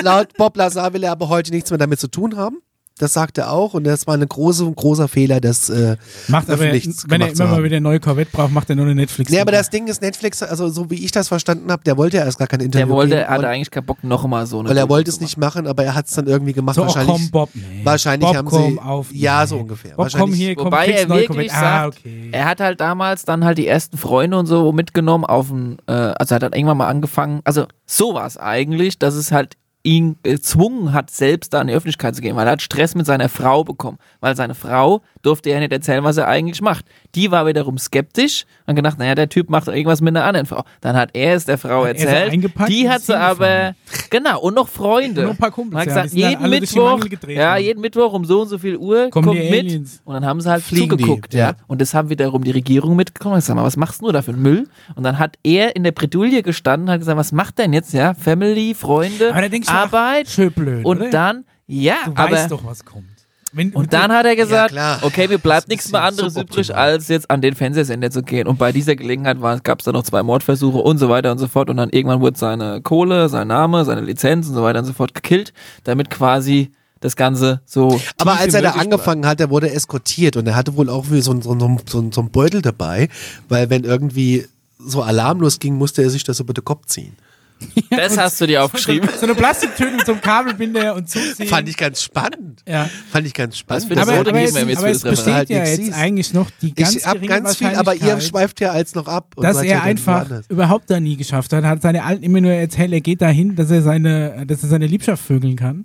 laut Bob Lazar will er aber heute nichts mehr damit zu tun haben. Das sagt er auch und das war ein große, großer Fehler, das äh, Macht aber, öffentlich wenn er immer mal wieder eine neue Corvette braucht, macht er nur eine netflix Nee, aber das Ding ist Netflix, also so wie ich das verstanden habe, der wollte ja erst gar kein Interview Der wollte, geben er hatte eigentlich keinen Bock, noch mal so eine weil er wollte es nicht machen, aber er hat es dann irgendwie gemacht. So, oh, wahrscheinlich komm, Bob, nee. wahrscheinlich Bob, haben komm, sie auf, ja nee. so ungefähr. Bob, komm wahrscheinlich hier, komm, Wobei er neue wirklich Corvette. Ah, sagt, okay. er hat halt damals dann halt die ersten Freunde und so mitgenommen auf ein, äh, also er hat dann irgendwann mal angefangen, also so war es eigentlich, dass es halt ihn gezwungen hat, selbst da in die Öffentlichkeit zu gehen, weil er hat Stress mit seiner Frau bekommen, weil seine Frau durfte er nicht erzählen, was er eigentlich macht. Die war wiederum skeptisch und gedacht, naja, der Typ macht irgendwas mit einer anderen Frau. Dann hat er es der Frau Hat er erzählt, die und hat sie aber, genau, und noch Freunde. Und noch ein paar Kumpels, hat ja, gesagt, die jeden die Mittwoch, ja, jeden Mittwoch um so und so viel Uhr Kommen kommt die mit Aliens. und dann haben sie halt Fliegen die, zugeguckt, ja. ja. Und das haben wiederum die Regierung mitbekommen. Ich sag mal, was machst du nur da für einen Müll? Und dann hat er in der Bredouille gestanden, hat gesagt, was macht denn jetzt, ja? Family, Freunde, Arbeit. schön blöd, und oder? dann, ja, Du aber weißt doch, was kommt. Wenn, und dann hat er gesagt, klar. okay, mir bleibt nichts mehr ja anderes übrig, als jetzt an den Fernsehsender zu gehen. Und bei dieser Gelegenheit gab es dann noch zwei Mordversuche und so weiter und so fort. Und dann irgendwann wurde seine Kohle, sein Name, seine Lizenz und so weiter und so fort gekillt, damit quasi das Ganze so. Aber als er da angefangen hat, der wurde eskortiert und er hatte wohl auch wie so, so, so, ein- so ein Beutel dabei, weil wenn irgendwie so alarmlos ging, musste er sich das über den Kopf ziehen. <laughs> Das hast du dir aufgeschrieben. So eine Plastiktüte mit so einem Kabelbinder und zuziehen. Fand ich ganz spannend. ja. Fand ich ganz spannend. Aber, aber, geben es, aber für es das besteht Referat? ja jetzt siehst. eigentlich noch die ganz ich geringe ganz viel, aber ihr schweift ja als noch ab. und dass er einfach überhaupt da nie geschafft hat. Hat seine Alten immer nur erzählt, er geht dahin, dass er seine, dass er seine Liebschaft vögeln kann.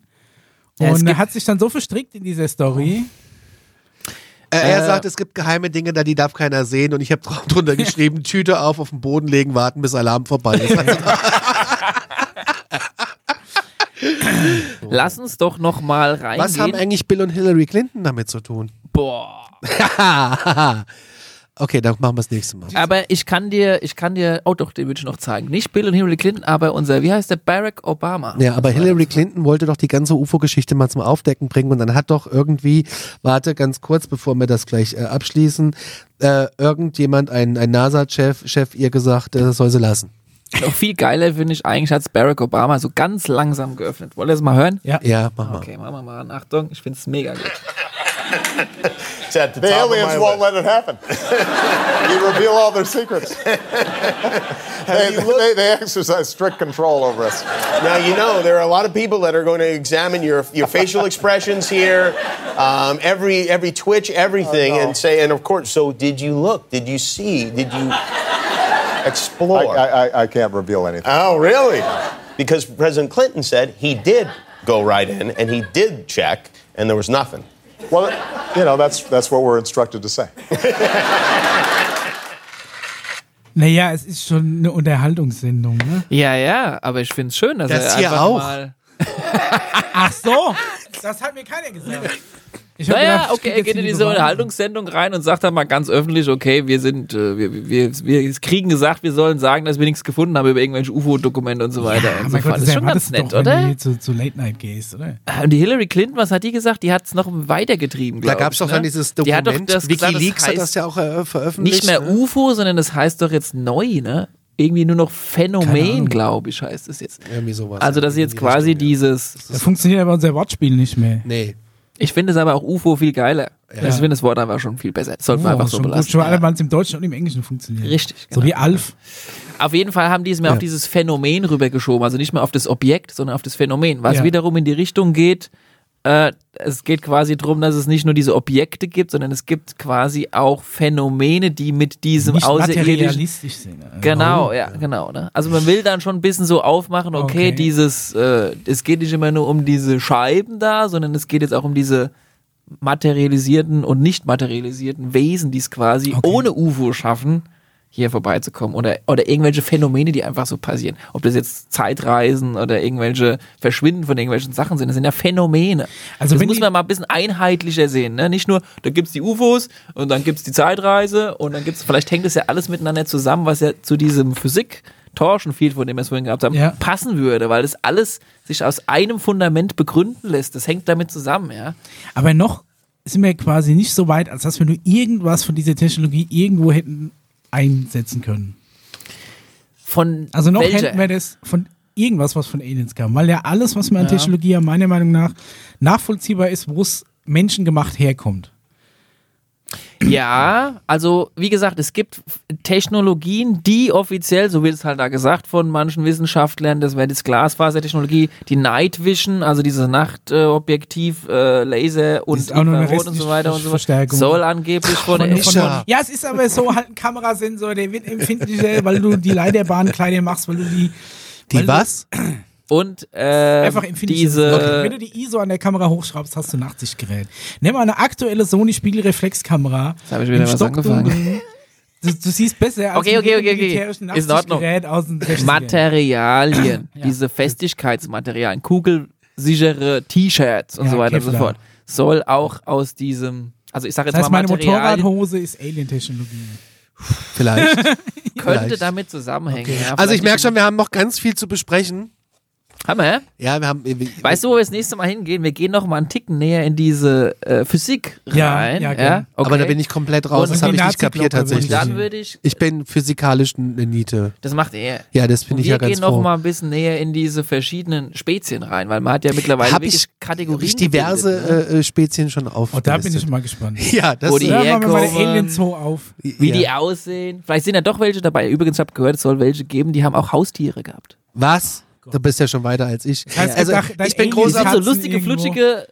Ja, Und er hat sich dann so verstrickt in dieser Story. Äh, er Äh, sagt, es gibt geheime Dinge, da die darf keiner sehen und ich habe drunter <laughs> geschrieben, Tüte auf, auf den Boden legen, warten, bis Alarm vorbei ist. <laughs> Lass uns doch noch mal reingehen. was haben eigentlich Bill und Hillary Clinton damit zu tun? Boah. <laughs> okay, dann machen wir das nächste Mal. Aber ich kann dir, ich kann dir, oh doch, den würde ich noch zeigen. Nicht Bill und Hillary Clinton, aber unser, wie heißt der, Barack Obama. Ja, aber Hillary Clinton wollte doch die ganze UFO-Geschichte mal zum Aufdecken bringen und dann hat doch irgendwie, warte ganz kurz, bevor wir das gleich äh, abschließen, äh, irgendjemand, ein, ein NASA-Chef, Chef ihr gesagt, äh, soll sie lassen. Noch viel geiler finde ich eigentlich, hat Barack Obama so ganz langsam geöffnet. Wollt ihr das mal hören? Ja. Ja, mach mal. Okay, machen wir mal an. Achtung, ich finde es mega gut. <laughs> At the, The aliens won't list. let it happen. <laughs> you reveal all their secrets. <laughs> they, they, they exercise strict control over us. Now you know there are a lot of people that are going to examine your your facial expressions here, um, every every twitch, everything, Oh, no. and say. And of course, so did you look? Did you see? Did you I, explore? I, I, I can't reveal anything. oh, really? Because President Clinton said he did go right in and he did check, and there was nothing. Well, you know, that's, that's what we're instructed to say. Naja, es ist schon eine Unterhaltungssendung, ne? Ja, ja, aber ich finde es schön, dass Das er hier einfach auch? mal. Ach so, das hat mir keiner gesagt. Ich Naja, gedacht, okay, er geht in die diese. Unterhaltungssendung rein und sagt dann mal ganz öffentlich, okay, wir sind, äh, wir, wir, wir kriegen gesagt, wir sollen sagen, dass wir nichts gefunden haben über irgendwelche UFO-Dokumente und so weiter. Ja, und so Gott, das das ist schon ganz nett, doch, oder? Wenn du zu, zu Late Night gehst, oder? Und die Hillary Clinton, was hat die gesagt? Die hat es noch weitergetrieben, Da glaube ich. gab es doch ne? dann dieses Die hat Dokument. doch das gesagt, Wikileaks das hat heißt das ja auch äh, veröffentlicht. Nicht mehr ne? UFO, sondern das heißt doch jetzt neu, ne? Irgendwie nur noch Phänomen, glaube ich, heißt es jetzt. Irgendwie sowas. Also, dass jetzt quasi dieses. Da funktioniert aber unser Wortspiel nicht mehr. Nee. Ich finde es aber auch UFO viel geiler. Ich finde das Wort einfach schon viel besser. Das sollten wir Oh, einfach so gut, belassen. schon Ja. weil es im Deutschen und im Englischen funktioniert. Richtig, So genau. wie Alf. Auf jeden Fall haben die es mir auf dieses Phänomen rübergeschoben. Also nicht mehr auf das Objekt, sondern auf das Phänomen. Was Ja. wiederum in die Richtung geht, äh, es geht quasi darum, dass es nicht nur diese Objekte gibt, sondern es gibt quasi auch Phänomene, die mit diesem Nicht materialistisch sind. Also Genau, ja, genau. Ne? Also man will dann schon ein bisschen so aufmachen, okay, Okay. dieses, äh, es geht nicht immer nur um diese Scheiben da, sondern es geht jetzt auch um diese materialisierten und nicht materialisierten Wesen, die es quasi Okay. ohne UFO schaffen, hier vorbeizukommen. Oder, oder irgendwelche Phänomene, die einfach so passieren. Ob das jetzt Zeitreisen oder irgendwelche Verschwinden von irgendwelchen Sachen sind, das sind ja Phänomene. Also das muss man mal ein bisschen einheitlicher sehen. Ne? Nicht nur, da gibt's die UFOs und dann gibt's die Zeitreise und dann gibt's, vielleicht hängt das ja alles miteinander zusammen, was ja zu diesem Physik Torsion-Field, von dem wir es vorhin gehabt haben, Ja. passen würde, weil das alles sich aus einem Fundament begründen lässt. Das hängt damit zusammen, ja. Aber noch sind wir quasi nicht so weit, als dass wir nur irgendwas von dieser Technologie irgendwo hätten einsetzen können. Von Also noch welcher? hätten wir das von irgendwas, was von Aliens kam. Weil ja alles, was wir an Ja. Technologie haben, meiner Meinung nach nachvollziehbar ist, wo es menschengemacht herkommt. Ja, also wie gesagt, es gibt Technologien, die offiziell, so wird es halt da gesagt von manchen Wissenschaftlern, das wäre das Glasfasertechnologie, die Night Vision, also diese Nachtobjektiv, äh, Laser und Infrarot und so weiter und so Verstärkung. soll angeblich von, Von, von, von, ja, es ist aber so halt ein Kamerasensor, der wird empfindlicher, weil du die Leiterbahn kleiner machst, weil du die. Die was? <clears throat> und äh, Einfach diese Wenn du die ISO an der Kamera hochschraubst, hast du ein 80-Gerät. Nimm mal eine aktuelle Sony Spiegelreflexkamera. Jetzt hab ich wieder im was angefangen. Du, du siehst besser als Okay, okay, okay, okay. Ist in Ordnung. 80-Gerät aus den 60ern. Materialien, <clears throat> diese Festigkeitsmaterialien, kugelsichere T-Shirts und Ja, so weiter und so Kevlar. fort, soll auch aus diesem, also ich sage jetzt Das heißt, mal meine Materialien, Motorradhose ist Alien-Technologie. Vielleicht. <laughs> könnte Vielleicht. damit zusammenhängen. Ja, Also ich merke schon, wir haben noch ganz viel zu besprechen. Haben wir? Ja, wir haben. Weißt du, wo wir das nächste Mal hingehen? Wir gehen noch mal einen Ticken näher in diese äh, Physik Ja, rein. ja, Ja, okay. Aber da bin ich komplett raus. Und das habe ich nicht kapiert tatsächlich. ich Dann würde ich, Ich bin physikalisch eine Niete. das macht er. Ja, das finde Und ich wir ja ganz gehen noch froh. mal ein bisschen näher in diese verschiedenen Spezien rein, weil man hat ja mittlerweile Hab wirklich ich, Kategorien hab ich diverse gebildet, ne? äh, äh, Spezien schon auf. Oh, da bin ich mal gespannt. <laughs> Ja, das Wo die wir herkommen. Zoo auf. wie ja. die aussehen. Vielleicht sind ja doch welche dabei. Übrigens, ich habe gehört, es soll welche geben, die haben auch Haustiere gehabt. Was? Du bist ja schon weiter als ich. heißt, also, dein- dein ich bin großer, sind so lustige, irgendwo. flutschige.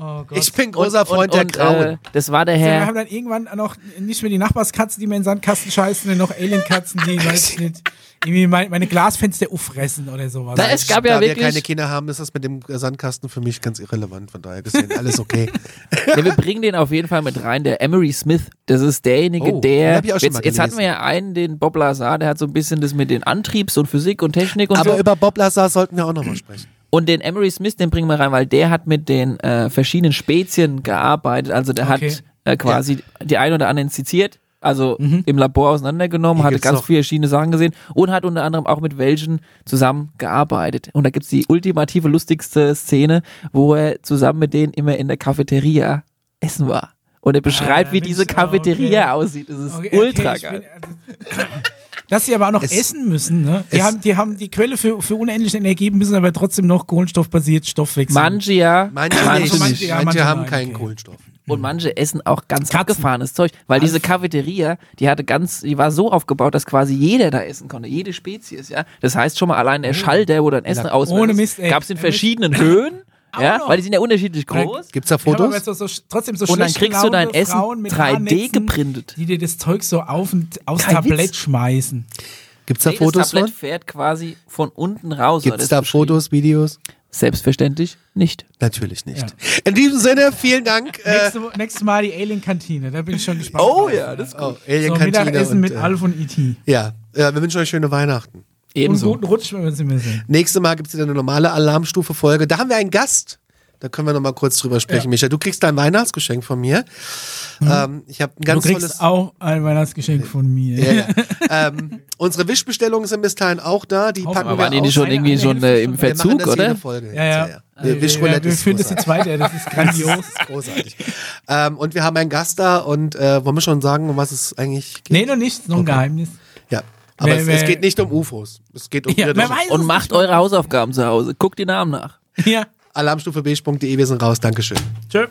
Oh Gott. ich bin großer Freund der und, Grauen. Äh, das war der Also, wir Herr. haben dann irgendwann noch nicht mehr die Nachbarskatzen, die mir in den Sandkasten scheißen, sondern noch Alien-Katzen, die, weiß ich nicht, irgendwie mein, meine Glasfenster auffressen oder sowas. Da es gab ja da wir wirklich- keine Kinder haben, ist das mit dem Sandkasten für mich ganz irrelevant. Von daher gesehen, alles okay. <laughs> Ja, wir bringen den auf jeden Fall mit rein. Der Emery Smith, das ist derjenige, Oh, der. jetzt, jetzt hatten wir ja einen, den Bob Lazar, der hat so ein bisschen das mit den Antriebs und Physik und Technik und Aber so. über Bob Lazar sollten wir auch nochmal sprechen. Und den Emery Smith, den bringen wir rein, weil der hat mit den äh, verschiedenen Spezien gearbeitet. Also der Okay. hat äh, quasi die ein oder anderen seziert, also im Labor auseinandergenommen, Hier hatte ganz viele verschiedene Sachen gesehen und hat unter anderem auch mit welchen zusammen gearbeitet. Und da gibt's die ultimative, lustigste Szene, wo er zusammen mit denen immer in der Cafeteria essen war. Und er beschreibt, da wie diese ah, Cafeteria okay. aussieht. Das ist Okay, okay, ultra ich bin- geil. Dass sie aber auch noch Es- essen müssen, ne? Die es- haben, die haben die Quelle für, für unendliche Energie, müssen aber trotzdem noch kohlenstoffbasiert Stoffwechsel. Manche ja, Manche, manche nicht. Manche, ja, manche haben nein, keinen okay. Kohlenstoff. Und manche essen auch ganz abgefahrenes Zeug, weil diese Cafeteria, die hatte ganz, die war so aufgebaut, dass quasi jeder da essen konnte, jede Spezies, ja. Das heißt schon mal allein der Schall, der wo dann Essen ey. gab es in Er verschiedenen Höhen, ja, noch. weil die sind ja unterschiedlich groß. Gibt's da Ja, aber Fotos? so, so, trotzdem so Und dann kriegst du dein Essen Frauen mit 3D Haarnetzen, geprintet. Die dir das Zeug so auf und aus Kein Tablett Witz. schmeißen. Gibt's da Nee, Fotos das Tablett von? fährt quasi von unten raus. Gibt's da. Fotos, Videos? Selbstverständlich nicht. Natürlich nicht. Ja. In diesem Sinne, vielen Dank. Äh, Nächste, nächstes Mal die Alien-Kantine, da bin ich schon gespannt. Oh drauf. ja, das ist oh, So, Alien-Kantine Mittagessen und, mit äh, Alf und E.T. Ja, ja, wir wünschen euch schöne Weihnachten. Und Ebenso. guten Rutsch, wenn wir nicht mehr sehen. Nächstes Mal gibt es wieder eine normale Alarmstufe-Folge. Da haben wir einen Gast. Da können wir noch mal kurz drüber sprechen, Ja. Micha. Du kriegst dein Weihnachtsgeschenk von mir. Ähm, ich habe ein ganz du kriegst tolles. auch ein Weihnachtsgeschenk von mir. Ja, ja. <laughs> ähm, unsere Wischbestellungen sind bis dahin auch da. Die packen wir waren die nicht schon irgendwie schon äh, im Verzug, oder? Folge. Ja, ja. jetzt, Wir, wir, Wischroulette wir ist führen das die zweite, das ist grandios. <laughs> Das ist großartig. ähm, und wir haben einen Gast da und äh, wollen wir schon sagen, um was es eigentlich geht? nee, noch nicht, ist noch ein Geheimnis. Aber mehr, es, es, geht nicht um UFOs. Es geht um ja, Und macht eure Hausaufgaben zu Hause. Guckt die Namen nach. Ja. Alarmstufe wir sind raus. Dankeschön. Tschö.